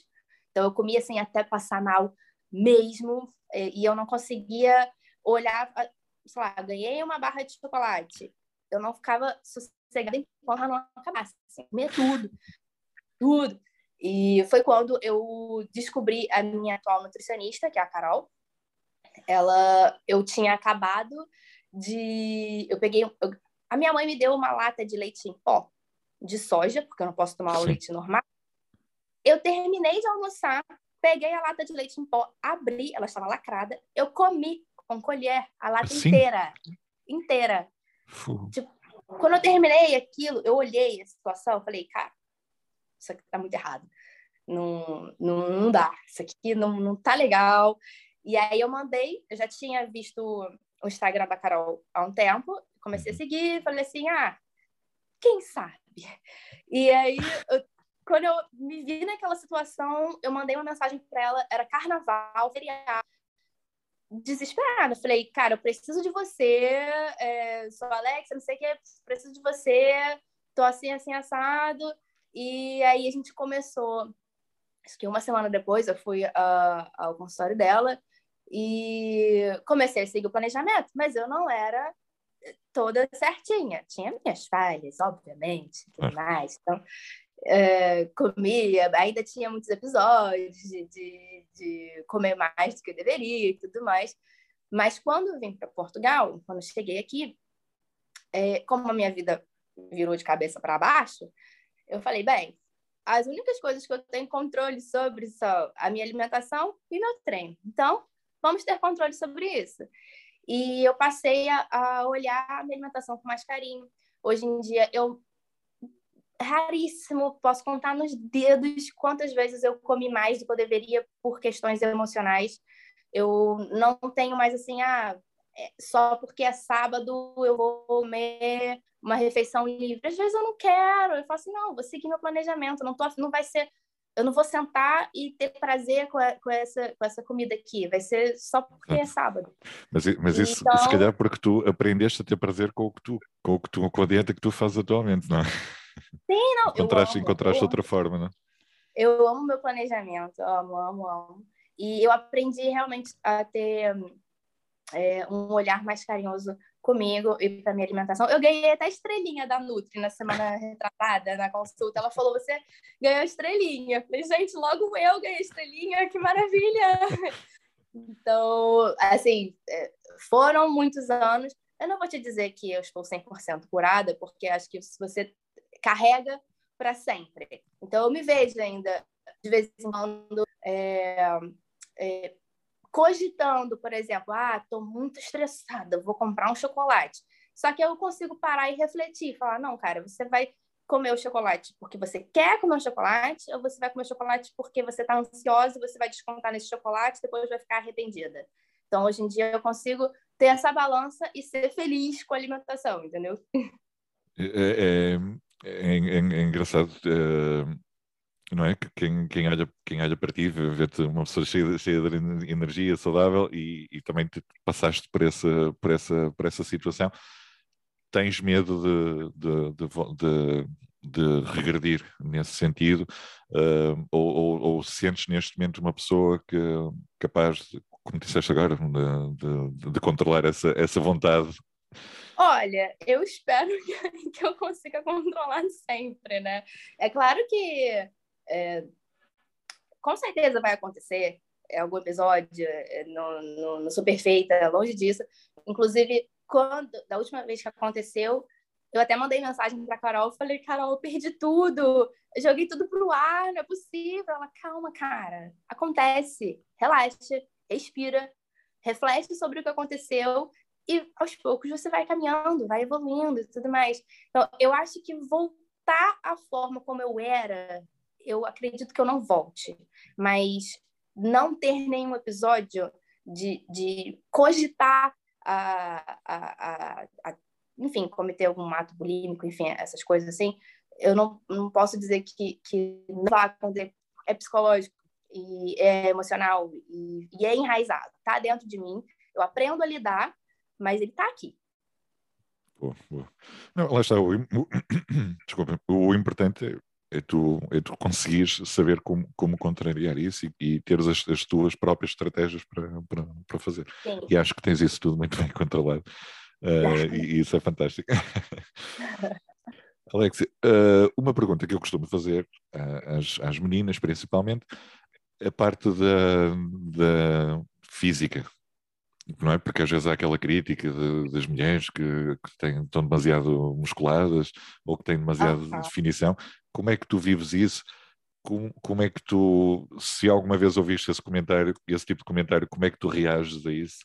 Então, eu comia assim até passar mal mesmo, e eu não conseguia olhar, sei lá, ganhei uma barra de chocolate, eu não ficava sossegada enquanto não acabasse, assim, comia tudo, tudo. E foi quando eu descobri a minha atual nutricionista, que é a Carol, ela, eu tinha acabado de, eu peguei, eu, a minha mãe me deu uma lata de leite em pó de soja, porque eu não posso tomar o leite normal. Eu terminei de almoçar, peguei a lata de leite em pó, abri, ela estava lacrada, eu comi com colher a lata assim? inteira, inteira. Tipo, quando eu terminei aquilo, eu olhei a situação, eu falei, cara, isso aqui tá muito errado. Não, não, não dá, isso aqui não, não tá legal. E aí eu mandei, eu já tinha visto o Instagram da Carol há um tempo, comecei a uhum. seguir, falei assim, ah, quem sabe? E aí, eu, quando eu me vi naquela situação, eu mandei uma mensagem para ela, era carnaval, feriado, desesperada. Falei, cara, eu preciso de você, é, sou Alexa, não sei o que, preciso de você, tô assim, assim, assado. E aí a gente começou, acho que uma semana depois eu fui uh, ao consultório dela, e comecei a seguir o planejamento, mas eu não era toda certinha. Tinha minhas falhas, obviamente, tudo mais. Então, é, comia, ainda tinha muitos episódios de, de, de, comer mais do que eu deveria e tudo mais. Mas quando eu vim para Portugal, quando cheguei aqui, é, como a minha vida virou de cabeça para baixo, eu falei, bem, as únicas coisas que eu tenho controle sobre são a minha alimentação e meu treino. Então, vamos ter controle sobre isso. E eu passei a, a olhar a minha alimentação com mais carinho. Hoje em dia, eu raríssimo, posso contar nos dedos quantas vezes eu comi mais do que eu deveria por questões emocionais. Eu não tenho mais assim, ah, é, só porque é sábado eu vou comer uma refeição livre. Às vezes eu não quero, eu falo assim, não, vou seguir meu planejamento, não, tô, não vai ser eu não vou sentar e ter prazer com, a, com, essa, com essa comida aqui, vai ser só porque é sábado. Mas, mas isso, então... se calhar porque tu aprendeste a ter prazer com o que tu, com o que tu, com a dieta que tu fazes atualmente, não é? Sim, não. encontraste, amo, encontraste outra forma, não é? Eu amo meu planejamento, amo, amo, amo. E eu aprendi realmente a ter é, um olhar mais carinhoso comigo e para minha alimentação. Eu ganhei até estrelinha da Nutri na semana retratada, na consulta. Ela falou: Você ganhou estrelinha. Eu falei: Gente, logo eu ganhei estrelinha, que maravilha! Então, assim, é, foram muitos anos. Eu não vou te dizer que eu estou 100% curada, porque acho que se você carrega para sempre. Então, eu me vejo ainda, de vez em quando, é, é, cogitando, por exemplo, ah, estou muito estressada, vou comprar um chocolate. Só que eu consigo parar e refletir, falar, não, cara, você vai comer o chocolate porque você quer comer o chocolate ou você vai comer chocolate porque você está ansiosa e você vai descontar nesse chocolate e depois vai ficar arrependida. Então, hoje em dia, eu consigo ter essa balança e ser feliz com a alimentação, entendeu? É, é, é, é, é engraçado. Uh não é? Quem, quem, olha, quem olha para ti vê-te uma pessoa cheia, cheia de energia, saudável e, e também te passaste por essa, por, essa, por essa situação. Tens medo de, de, de, de, de regredir nesse sentido? Uh, ou, ou, ou, sentes neste momento uma pessoa que capaz, de, como disseste agora, de, de, controlar essa, essa vontade Olha, eu espero que, eu consiga controlar sempre, né? É claro que é, com certeza vai acontecer é, algum episódio, é, não, não, não sou perfeita, longe disso. Inclusive, quando da última vez que aconteceu, eu até mandei mensagem para Carol, falei, Carol, perdi tudo, eu joguei tudo pro ar, não é possível. Ela, calma, cara, acontece, relaxa, respira, reflete sobre o que aconteceu e aos poucos você vai caminhando, vai evoluindo e tudo mais. Então, eu acho que voltar à forma como eu era eu acredito que eu não volte, mas não ter nenhum episódio de, de cogitar a, a, a, a, enfim, cometer algum ato bulímico, enfim, essas coisas assim, eu não, não posso dizer que, que não vai acontecer, é psicológico e é emocional e, e é enraizado, tá dentro de mim, eu aprendo a lidar, mas ele tá aqui. Boa, boa. Não, lá está, o, o, desculpa, o importante é tu, é tu conseguires saber como, como contrariar isso e, e teres as, as, tuas próprias estratégias para, para, para fazer. Sim. E acho que tens isso tudo muito bem controlado. Uh, e, e, isso é fantástico. Alex, uh, uma pergunta que eu costumo fazer uh, às, às meninas, principalmente, a parte da, da física, não é? Porque às vezes há aquela crítica de, das mulheres que, que têm, estão demasiado musculadas ou que têm demasiada definição. Como é que tu vives isso? Como, como, é que tu, se alguma vez ouviste esse comentário, esse tipo de comentário, como é que tu reages a isso?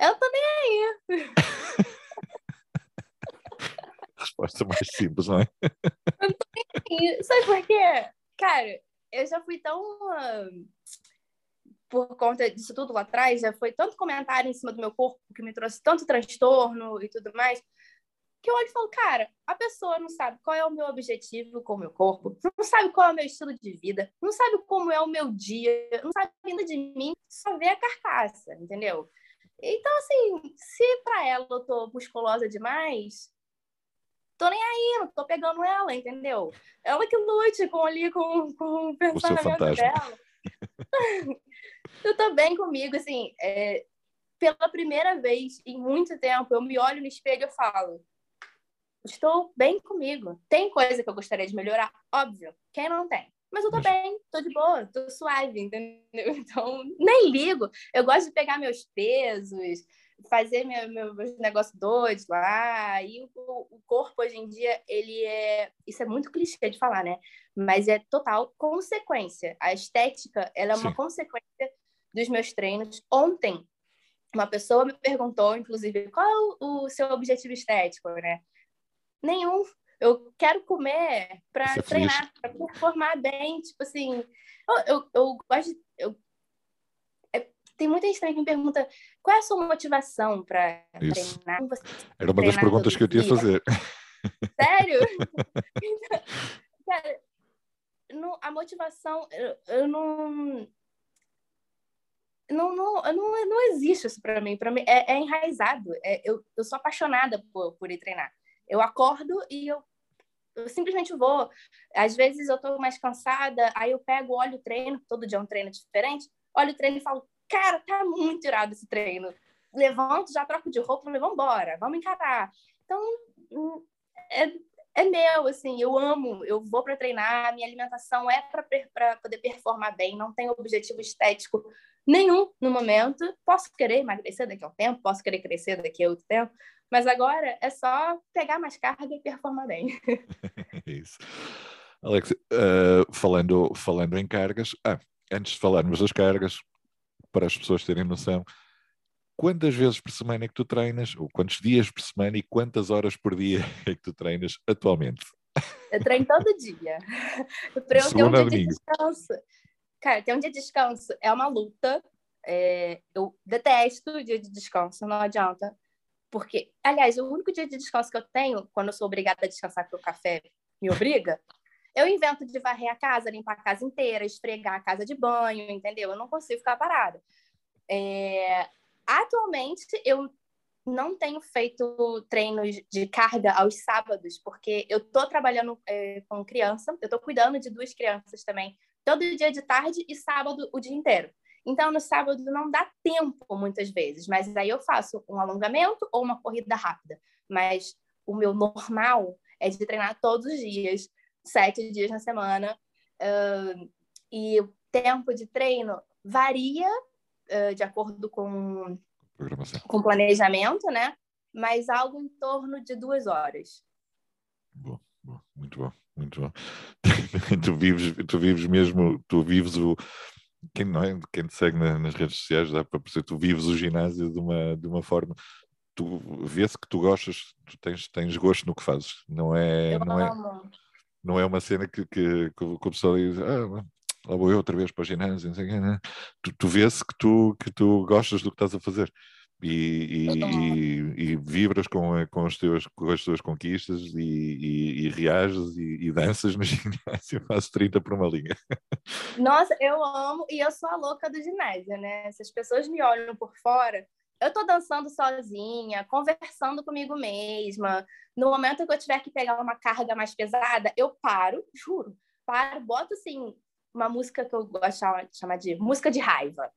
Eu nem aí. Resposta mais simples, não é? Eu nem aí. Sabe por quê? Cara, eu já fui tão. Uh por conta disso tudo lá atrás, já foi tanto comentário em cima do meu corpo que me trouxe tanto transtorno e tudo mais, que eu olho e falo, cara, a pessoa não sabe qual é o meu objetivo com o meu corpo, não sabe qual é o meu estilo de vida, não sabe como é o meu dia, não sabe ainda de mim, só vê a carcaça, entendeu? Então, assim, se para ela eu tô musculosa demais, tô nem aí, não tô pegando ela, entendeu? Ela que lute com ali com, com o pensamento dela. eu tô bem comigo, assim, é, pela primeira vez em muito tempo, eu me olho no espelho e falo, estou bem comigo. Tem coisa que eu gostaria de melhorar? Óbvio, quem não tem? Mas eu tô bem, tô de boa, tô suave, entendeu? Então, nem ligo. Eu gosto de pegar meus pesos, fazer meu, meu, meus negócios doidos lá. E o, o, corpo, hoje em dia, ele é... Isso é muito clichê de falar, né? Mas é total consequência. A estética, ela é uma Sim. consequência dos meus treinos. Ontem, uma pessoa me perguntou, inclusive, qual é o seu objetivo estético, né? Nenhum. Eu quero comer para é treinar, para performar bem. Tipo assim, eu, eu, eu gosto. De, eu, é, tem muita gente que me pergunta qual é a sua motivação para treinar. Era uma das perguntas que eu tinha fazer. Sério? Cara, no, a motivação, eu, eu não não, não, não, não existe isso para mim. Para mim é, é enraizado. É, eu, eu sou apaixonada por, por ir treinar. Eu acordo e eu, eu simplesmente vou. Às vezes eu estou mais cansada, aí eu pego, olho o treino, todo dia é um treino diferente. olho o treino e falo, cara, tá muito irado esse treino. Levanto, já troco de roupa, falei, vamos embora, vamos encarar. Então, hum, é, é meu, assim, eu amo, eu vou para treinar, minha alimentação é para poder performar bem, não tem objetivo estético nenhum no momento. Posso querer emagrecer daqui a um tempo, posso querer crescer daqui a outro tempo, mas agora é só pegar mais carga e performar bem. Isso. Alex, uh, falando, falando em cargas, ah, antes de falarmos das cargas, para as pessoas terem noção, quantas vezes por semana é que tu treinas, ou quantos dias por semana e quantas horas por dia é que tu treinas atualmente? Eu treino todo dia. Para eu ter um dia de descanso. Cara, ter um dia de descanso é uma luta. É, eu detesto o dia de descanso, não adianta. Porque, aliás, o único dia de descanso que eu tenho, quando eu sou obrigada a descansar porque o café me obriga, eu invento de varrer a casa, limpar a casa inteira, esfregar a casa de banho, entendeu? Eu não consigo ficar parada. É... Atualmente, eu não tenho feito treinos de carga aos sábados, porque eu estou trabalhando é, com criança, eu estou cuidando de duas crianças também, todo dia de tarde e sábado o dia inteiro. Então, no sábado não dá tempo muitas vezes, mas aí eu faço um alongamento ou uma corrida rápida. Mas o meu normal é de treinar todos os dias, sete dias na semana. Uh, e o tempo de treino varia uh, de acordo com com planejamento, né? Mas algo em torno de duas horas. Boa, boa, muito bom, muito bom. tu vives, tu vives mesmo, tu vives o quem não é, quem te segue nas redes sociais dá para perceber, tu vives o ginásio de uma, de uma forma tu vê-se que tu gostas, tu tens, tens gosto no que fazes, não é, não é, não é uma cena que, que, que o pessoal diz, ah, lá vou eu outra vez para o ginásio, não sei o né? Tu, tu vês que tu, que tu gostas do que estás a fazer. E, e, e, e, vibras com, com, os teus, com as tuas conquistas e, e, reages e, danças no ginásio, faço 30 por uma linha. Nossa, eu amo e eu sou a louca do ginásio, né? Se as pessoas me olham por fora, eu tô dançando sozinha, conversando comigo mesma. No momento que eu tiver que pegar uma carga mais pesada, eu paro, juro, paro, boto assim uma música que eu gosto de chamar de música de raiva.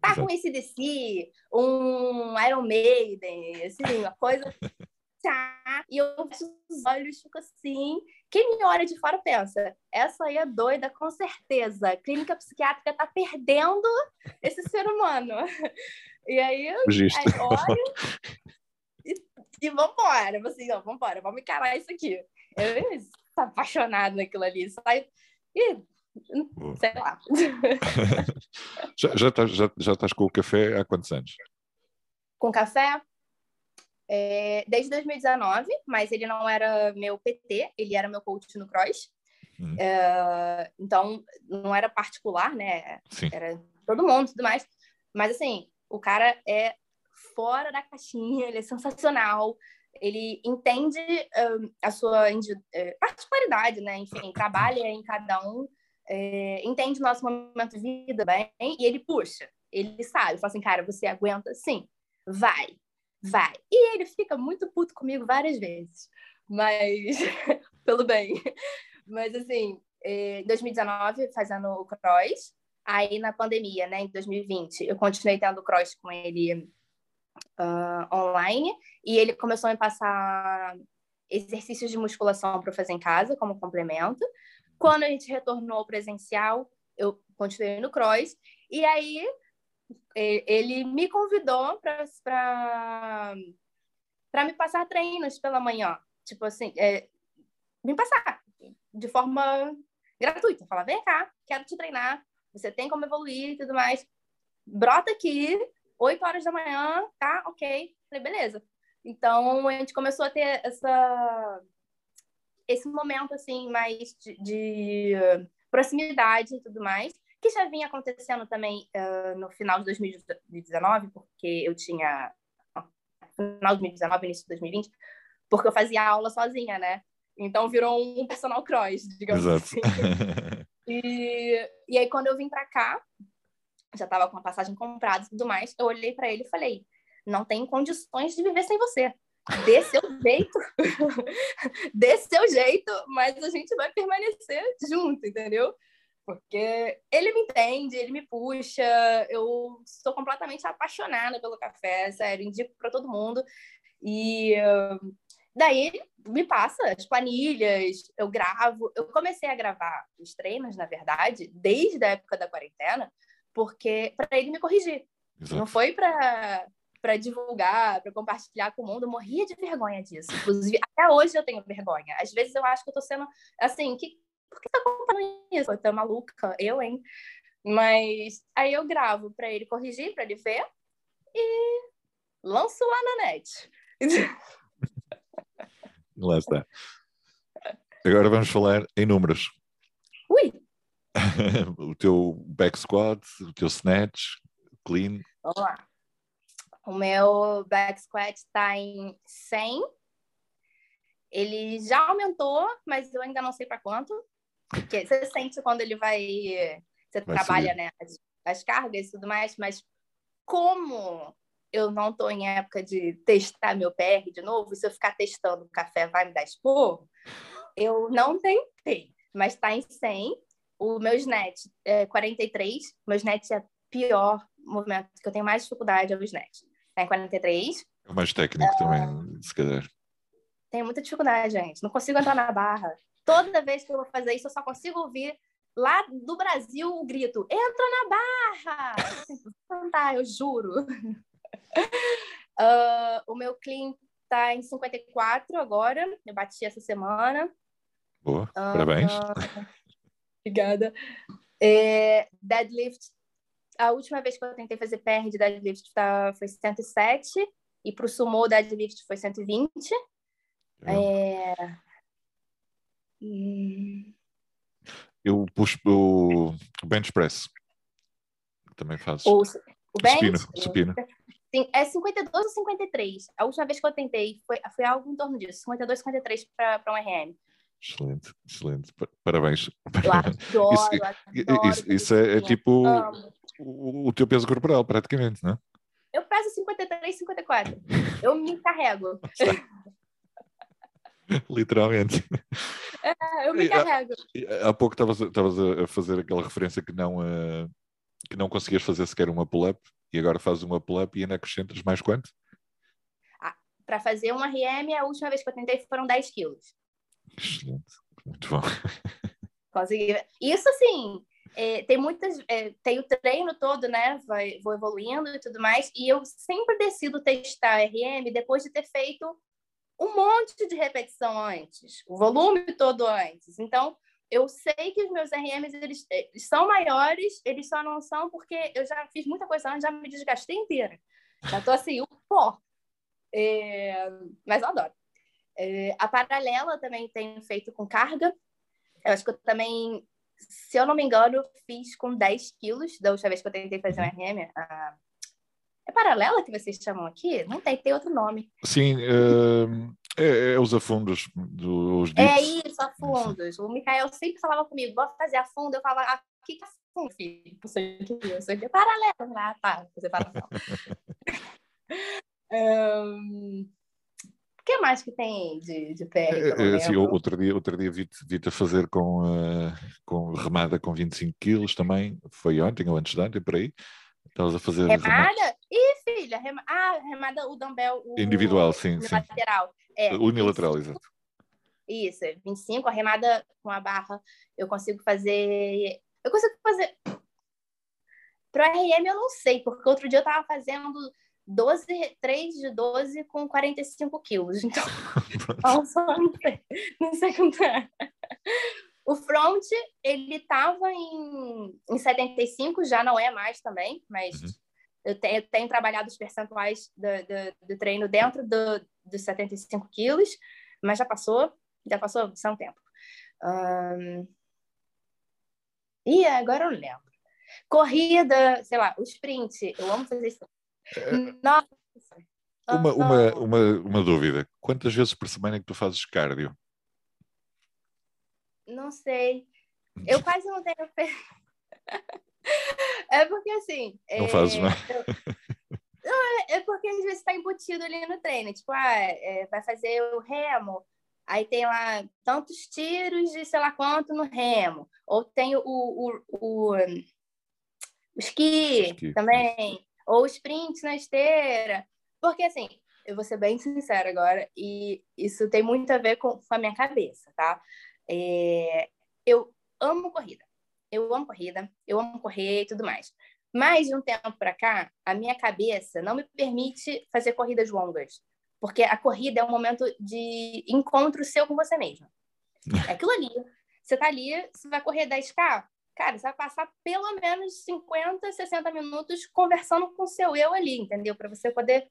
Tá com esse DC, um Iron Maiden, assim, uma coisa. Tá, e eu fecho os olhos, fico assim. Quem me olha de fora pensa, essa aí é doida, com certeza. A clínica psiquiátrica tá perdendo esse ser humano. E aí, aí olho e, e vambora. Assim, ó, vambora, vamos encarar isso aqui. Eu estou apaixonado naquilo ali. Sai, e Sei lá. já, já, estás, já, já estás com o café há quantos anos? Com café? É, desde 2019, mas ele não era meu PT, ele era meu coach no Cross. Hum. É, então, não era particular, né? Sim. Era todo mundo e tudo mais. Mas, assim, o cara é fora da caixinha, ele é sensacional. Ele entende um, a sua uh, particularidade, né? Enfim, trabalha em cada um é, entende o nosso momento de vida bem e ele puxa, ele sabe, fala assim, cara, você aguenta? Sim, vai, vai. E ele fica muito puto comigo várias vezes, mas pelo bem. Mas assim, em 2019, fazendo o cross, aí na pandemia, né, em 2020, eu continuei tendo cross com ele uh, online e ele começou a me passar exercícios de musculação para fazer em casa como complemento. Quando a gente retornou presencial, eu continuei no cross. E aí ele me convidou para me passar treinos pela manhã. Tipo assim, é, me passar de forma gratuita. Falar, vem cá, quero te treinar. Você tem como evoluir e tudo mais. Brota aqui, 8 horas da manhã, tá? Ok. Falei, beleza. Então, a gente começou a ter essa esse momento assim mais de, de proximidade e tudo mais, que já vinha acontecendo também uh, no final de 2019, porque eu tinha final de 2019, início de 2020, porque eu fazia aula sozinha, né? Então virou um personal cross, digamos Exato. assim. e, e aí quando eu vim para cá, já estava com a passagem comprada e tudo mais, eu olhei para ele e falei: "Não tenho condições de viver sem você" dê seu jeito, dê seu jeito, mas a gente vai permanecer junto, entendeu? Porque ele me entende, ele me puxa, eu sou completamente apaixonada pelo café, sério, indico para todo mundo. E uh, daí ele me passa as planilhas, eu gravo. Eu comecei a gravar os treinos, na verdade, desde a época da quarentena, porque para ele me corrigir. Exato. Não foi para para divulgar, para compartilhar com o mundo. Eu morria de vergonha disso. Inclusive, até hoje eu tenho vergonha. Às vezes eu acho que eu tô sendo assim, que por que tá contando isso? Eu tô maluca, eu, hein? Mas aí eu gravo para ele corrigir, para ele ver e lanço lá na net. Lá está. Agora vamos falar em números. Ui! o teu back squat, o teu snatch, clean. Vamos lá. O meu back squat está em 100. Ele já aumentou, mas eu ainda não sei para quanto. Porque você sente quando ele vai. Você vai trabalha né, as, as cargas e tudo mais, mas como eu não estou em época de testar meu PR de novo, se eu ficar testando o café vai me dar esporro, eu não tentei, mas está em 100. O meu snatch é 43, meu snatch é pior movimento que eu tenho mais dificuldade é o snatch. Está em 43. É mais técnico uh, também, se calhar. Tenho muita dificuldade, gente. Não consigo entrar na barra. Toda vez que eu vou fazer isso, eu só consigo ouvir lá do Brasil o grito: entra na barra! Cantar, eu juro. Uh, o meu clean tá em 54 agora. Eu bati essa semana. Boa, uh, parabéns. obrigada. É, deadlift. A última vez que eu tentei fazer PR de deadlift tá, foi 107. E para o sumo, deadlift foi 120. É... Eu puxo o bench press. Também faço. O, o bench? Supino. supino. É 52 ou 53. A última vez que eu tentei foi, foi algo em torno disso, 52, 53 para um RM. Excelente, excelente. Parabéns. Eu adoro, isso, adoro isso, isso é, é, tipo o, o, teu peso corporal, praticamente, não é? Eu peso 53, 54. Eu me carrego. Literalmente. É, eu me carrego. Há, há pouco estavas a fazer aquela referência que não, uh, que não conseguias fazer sequer uma pull-up e agora fazes uma pull-up e ainda acrescentas mais quanto? Ah, Para fazer uma RM, a última vez que eu tentei foram 10 quilos. Excelente, muito bom. Consegui. Isso, assim, é, tem muitas. É, tem o treino todo, né? Vai, vou evoluindo e tudo mais. E eu sempre decido testar RM depois de ter feito um monte de repetição antes, o volume todo antes. Então, eu sei que os meus RMs eles, eles, são maiores, eles só não são porque eu já fiz muita coisa antes, já me desgastei inteira. Já tô assim, o pó. É, mas eu adoro. É, a paralela também tenho feito com carga. Eu acho que eu também, se eu não me engano, fiz com 10 quilos da última vez que eu tentei fazer um RM. A... É paralela que vocês chamam aqui? Não tem, tem outro nome. Sim, uh, é, é, os afundos dos dips. É isso, afundos. O Mikael sempre falava comigo, vou fazer afundo. Eu falava, ah, o que é afundo, filho? Não sei o que é, sei o que. Paralelo. Ah, tá, paralelo. um... O que mais que tem de, de pé? É, é assim, outro dia, outro dia vi-te vi a fazer com, uh, com remada com 25 quilos também. Foi ontem ou antes de ontem, por aí. Estavas a fazer. Remada? Ih, filha, rem... ah, remada, o dumbbell. O... Individual, sim. sim. Lateral. É, Unilateral, 25. exato. Isso, 25, a remada com a barra eu consigo fazer. Eu consigo fazer. Pro RM eu não sei, porque outro dia eu tava fazendo 12, 3 de 12 com 45 quilos. Então, não sei, não sei é. O front, ele estava em, em 75, já não é mais também, mas uhum. eu, tenho, eu, tenho, trabalhado os percentuais do, do, do treino dentro do, dos 75 quilos, mas já passou, já passou são tempo. Um... E agora eu lembro. Corrida, sei lá, o sprint, eu amo fazer isso. É... Nossa. Uma, uma, uma, uma dúvida. Quantas vezes por semana é que tu fazes cardio? Não sei. Eu quase não tenho. é porque assim. Não é... faz, né? Não, é porque às vezes está embutido ali no treino. Tipo, ah, é, vai fazer o remo. aí tem lá tantos tiros de sei lá quanto no remo, ou tem o, o, o, o esqui, esqui também, ou sprint na esteira, porque assim, eu vou ser bem sincera agora, e isso tem muito a ver com, com a minha cabeça, tá? É, eu amo corrida, eu amo corrida, eu amo correr e tudo mais. Mas de um tempo para cá, a minha cabeça não me permite fazer corridas longas, porque a corrida é um momento de encontro seu com você mesmo. É aquilo ali. Você tá ali, você vai correr 10K, cara, você vai passar pelo menos 50, 60 minutos conversando com o seu eu ali, entendeu? Para você poder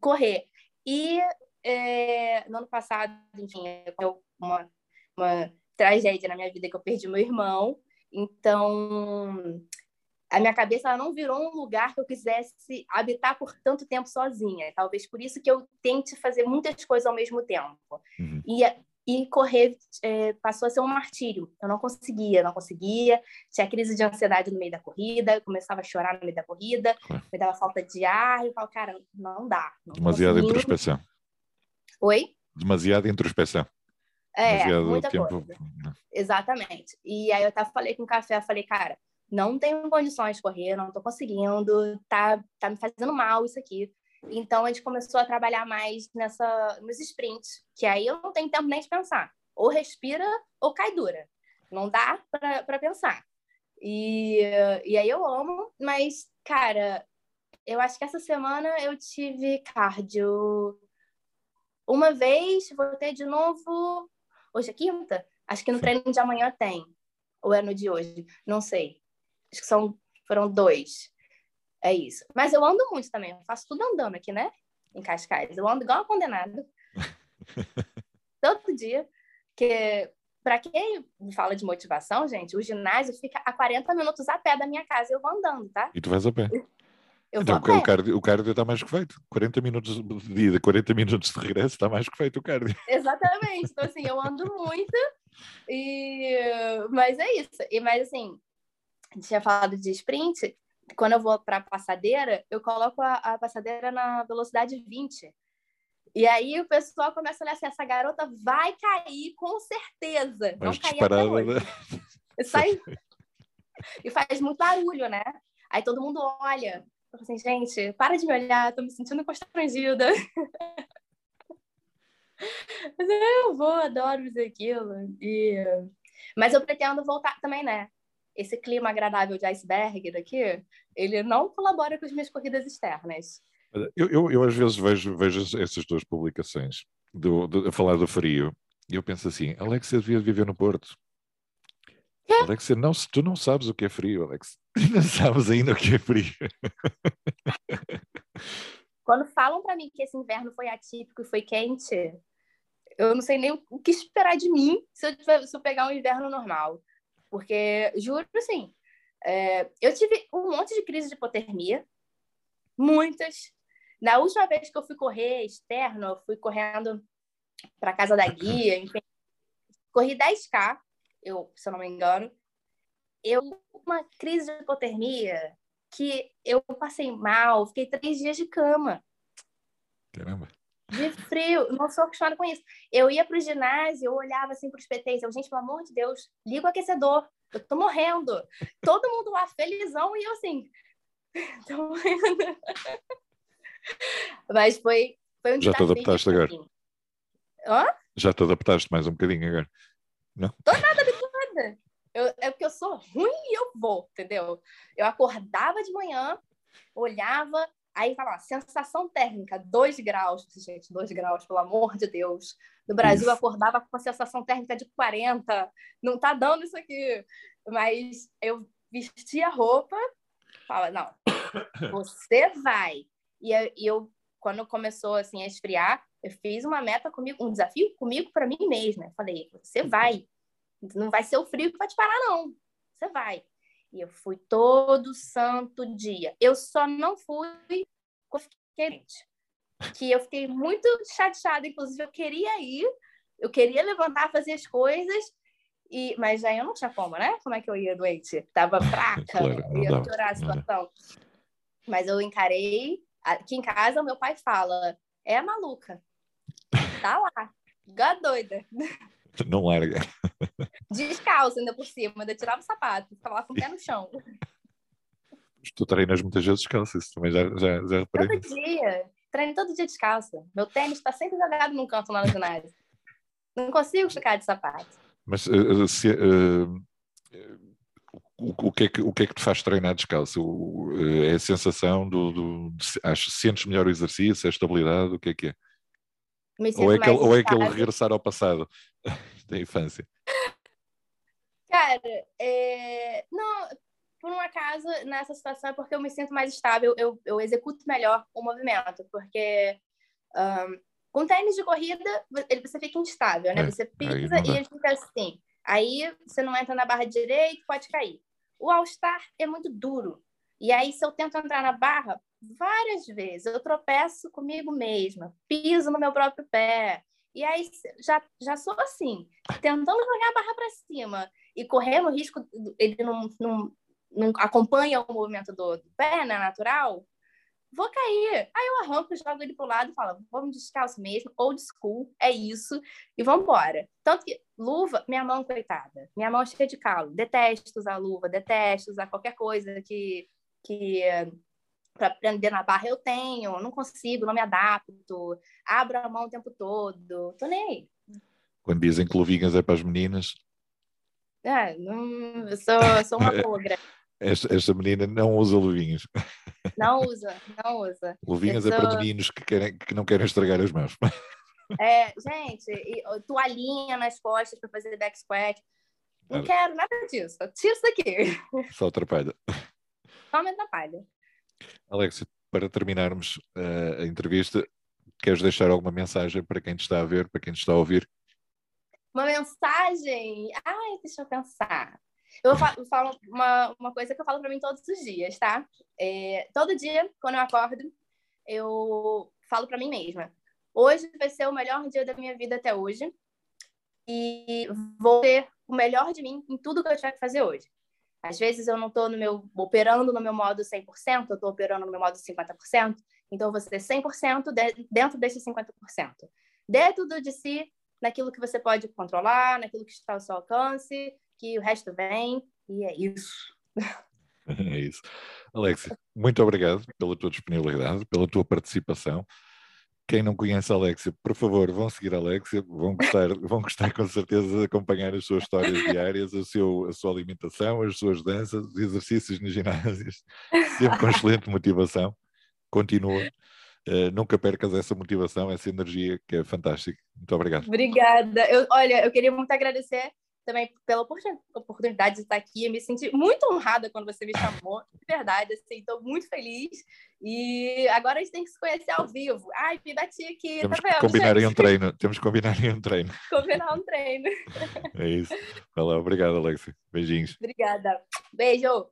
correr. E é, no ano passado, enfim, eu uma, uma tragédia na minha vida que eu perdi meu irmão. Então, a minha cabeça não virou um lugar que eu quisesse habitar por tanto tempo sozinha. Talvez por isso que eu tente fazer muitas coisas ao mesmo tempo. Uhum. E, e correr é, passou a ser um martírio. Eu não conseguia, não conseguia. Tinha crise de ansiedade no meio da corrida, começava a chorar no meio da corrida, me dava falta de ar. Eu falava, cara, não dá. Não Demasiada introspeção. Oi? Demasiada introspeção. É, Demasiado muita tempo... coisa. Exatamente. E aí eu até falei com o café, eu falei, cara, não tenho condições de correr, não estou conseguindo, tá, tá me fazendo mal isso aqui. Então a gente começou a trabalhar mais nessa nos sprints, que aí eu não tenho tempo nem de pensar. Ou respira ou cai dura. Não dá para pensar. E, e aí eu amo, mas, cara, eu acho que essa semana eu tive cardio uma vez, vou ter de novo. Hoje é quinta? Acho que no treino de amanhã tem. Ou é no de hoje? Não sei. Acho que são, foram dois. É isso. Mas eu ando muito também. Eu faço tudo andando aqui, né? Em Cascais. Eu ando igual uma condenada. Todo dia. Que, para quem me fala de motivação, gente, o ginásio fica a 40 minutos a pé da minha casa. Eu vou andando, tá? E tu vais a pé? Eu então, o cardio, o cardio está mais que feito. 40 minutos de ida, 40 minutos de regresso, está mais que feito o cardio. Exatamente. Então, assim, eu ando muito. E... Mas é isso. E, mas, assim, tinha falado de sprint, quando eu vou para a passadeira, eu coloco a, a, passadeira na velocidade 20. E aí o pessoal começa a olhar assim, essa garota vai cair com certeza. Mas Não hoje. Né? Sai... e faz muito barulho, né? Aí todo mundo olha. Eu assim, gente, para de me olhar, tô me sentindo constrangida. Mas eu vou, adoro isso aquilo. E... Mas eu pretendo voltar também, né? esse clima agradável de iceberg daqui, ele não colabora com as minhas corridas externas. Eu, eu, eu às vezes vejo, vejo essas duas publicações do, do, a falar do frio e eu penso assim, Alexia devia viver no Porto. É? Alexia, não, tu não sabes o que é frio, Alex. Tu não sabes ainda o que é frio. Quando falam para mim que esse inverno foi atípico e foi quente, eu não sei nem o que esperar de mim se eu, se eu pegar um inverno normal. Porque, juro, assim, é, eu tive um monte de crise de hipotermia, muitas. Na última vez que eu fui correr externo, eu fui correndo para casa da guia, enfim, corri 10K, eu, se eu não me engano. Eu, uma crise de hipotermia que eu passei mal, fiquei três dias de cama. Caramba de frio, não sou acostumada com isso. Eu ia para o ginásio, eu olhava assim para os PTs, eu, gente, pelo amor de Deus, liga o aquecedor, eu tô morrendo. Todo mundo lá felizão e eu assim, tô morrendo. Mas foi, foi um Já te adaptaste agora? Hã? Já te adaptaste mais um bocadinho agora? Não? Tô nada. Eu, é porque eu sou ruim e eu vou, entendeu? Eu acordava de manhã, olhava, Aí fala, sensação térmica, 2 graus. Gente, 2 graus, pelo amor de Deus. No Brasil, isso. acordava com a sensação térmica de 40. Não tá dando isso aqui. Mas eu vestia a roupa, fala, não, você vai. E eu, e eu, quando começou assim a esfriar, eu fiz uma meta comigo, um desafio comigo para mim mesma. Eu falei, você vai. Não vai ser o frio que vai te parar, não. Você vai. E eu fui todo santo dia. Eu só não fui quente. Que eu fiquei muito chateada, inclusive eu queria ir, eu queria levantar, fazer as coisas, e mas aí eu não tinha como, né? Como é que eu ia doente? Tava fraca, claro, ia piorar a situação. Mas eu encarei. Aqui em casa, meu pai fala: é a maluca. Tá lá. Igual doida. Não larga. Descalço ainda por cima, ainda tirava o sapato, ficava lá com o pé no chão. Tu treinas muitas vezes descalço, isso também já, já, já reparei. Todo dia. Treino todo dia descalço. Meu tênis está sempre jogado num canto lá no ginásio. Não consigo ficar de sapato. Mas uh, se, uh, o, o, que é que, o que é que te faz treinar descalço? O, é a sensação do, do de, acho, sentes melhor o exercício, a estabilidade, o que é que é? Ou é, aquele, ou é aquele regressar ao passado da infância? Cara, é... não, por um acaso, nessa situação é porque eu me sinto mais estável, eu, eu executo melhor o movimento, porque um, com tênis de corrida, você fica instável, né? É, você pisa e ele fica assim. Aí você não entra na barra direita, pode cair. O All-Star é muito duro. E aí, se eu tento entrar na barra, várias vezes eu tropeço comigo mesma, piso no meu próprio pé. E aí já, já sou assim, tentando jogar a barra para cima e correndo o risco, ele não, não, não acompanha o movimento do, do pé, né, natural, vou cair. Aí eu arranco, jogo ele pro lado e falo, vamos descalço mesmo, old school, é isso, e vamos embora. Tanto que luva, minha mão, coitada, minha mão é cheia de calo, detesto usar luva, detesto usar qualquer coisa que, que para prender na barra eu tenho, não consigo, não me adapto, abro a mão o tempo todo, tô nem aí. Quando dizem que luvinhas é para as meninas... É, não, sou, sou uma pogra. Esta, esta, menina não usa luvinhas. Não usa, não usa. Luvinhas sou... é para meninos que, querem, que não querem estragar as mãos. É, gente, e, toalhinha nas costas para fazer back squat. Não quero nada disso. Tira isso daqui. Só atrapalha. Só me atrapalha. Alex, para terminarmos uh, a entrevista, queres deixar alguma mensagem para quem te está a ver, para quem te está a ouvir? Uma mensagem? Ai, deixa eu pensar. Eu falo uma, uma coisa que eu falo para mim todos os dias, tá? É, todo dia, quando eu acordo, eu falo para mim mesma: hoje vai ser o melhor dia da minha vida até hoje e vou ter o melhor de mim em tudo que eu tiver que fazer hoje. Às vezes eu não estou no meu operando no meu modo 100%, eu estou operando no meu modo 50%, então você 100% de, dentro desses 50%. Dê tudo de si naquilo que você pode controlar, naquilo que está ao seu alcance, que o resto vem, e é isso. É isso. Alexia, muito obrigado pela tua disponibilidade, pela tua participação. Quem não conhece a Alexia, por favor, vão seguir a Alexia, vão gostar, vão gostar com certeza de acompanhar as suas histórias diárias, a, seu, a sua alimentação, as suas danças, os exercícios nos ginásios, sempre com excelente motivação. Continua. Uh, nunca percas essa motivação, essa energia que é fantástica. Muito obrigado. Obrigada. Eu, olha, eu queria muito agradecer também pela oportunidade de estar aqui. Eu me senti muito honrada quando você me chamou, de verdade, assim, estou muito feliz. E agora a gente tem que se conhecer ao vivo. Ai, me bati aqui, Temos tá que combinar em um treino. Temos que combinar em um treino. Combinar um treino. É isso. Lá, obrigado, Alexia. Beijinhos. Obrigada. Beijo.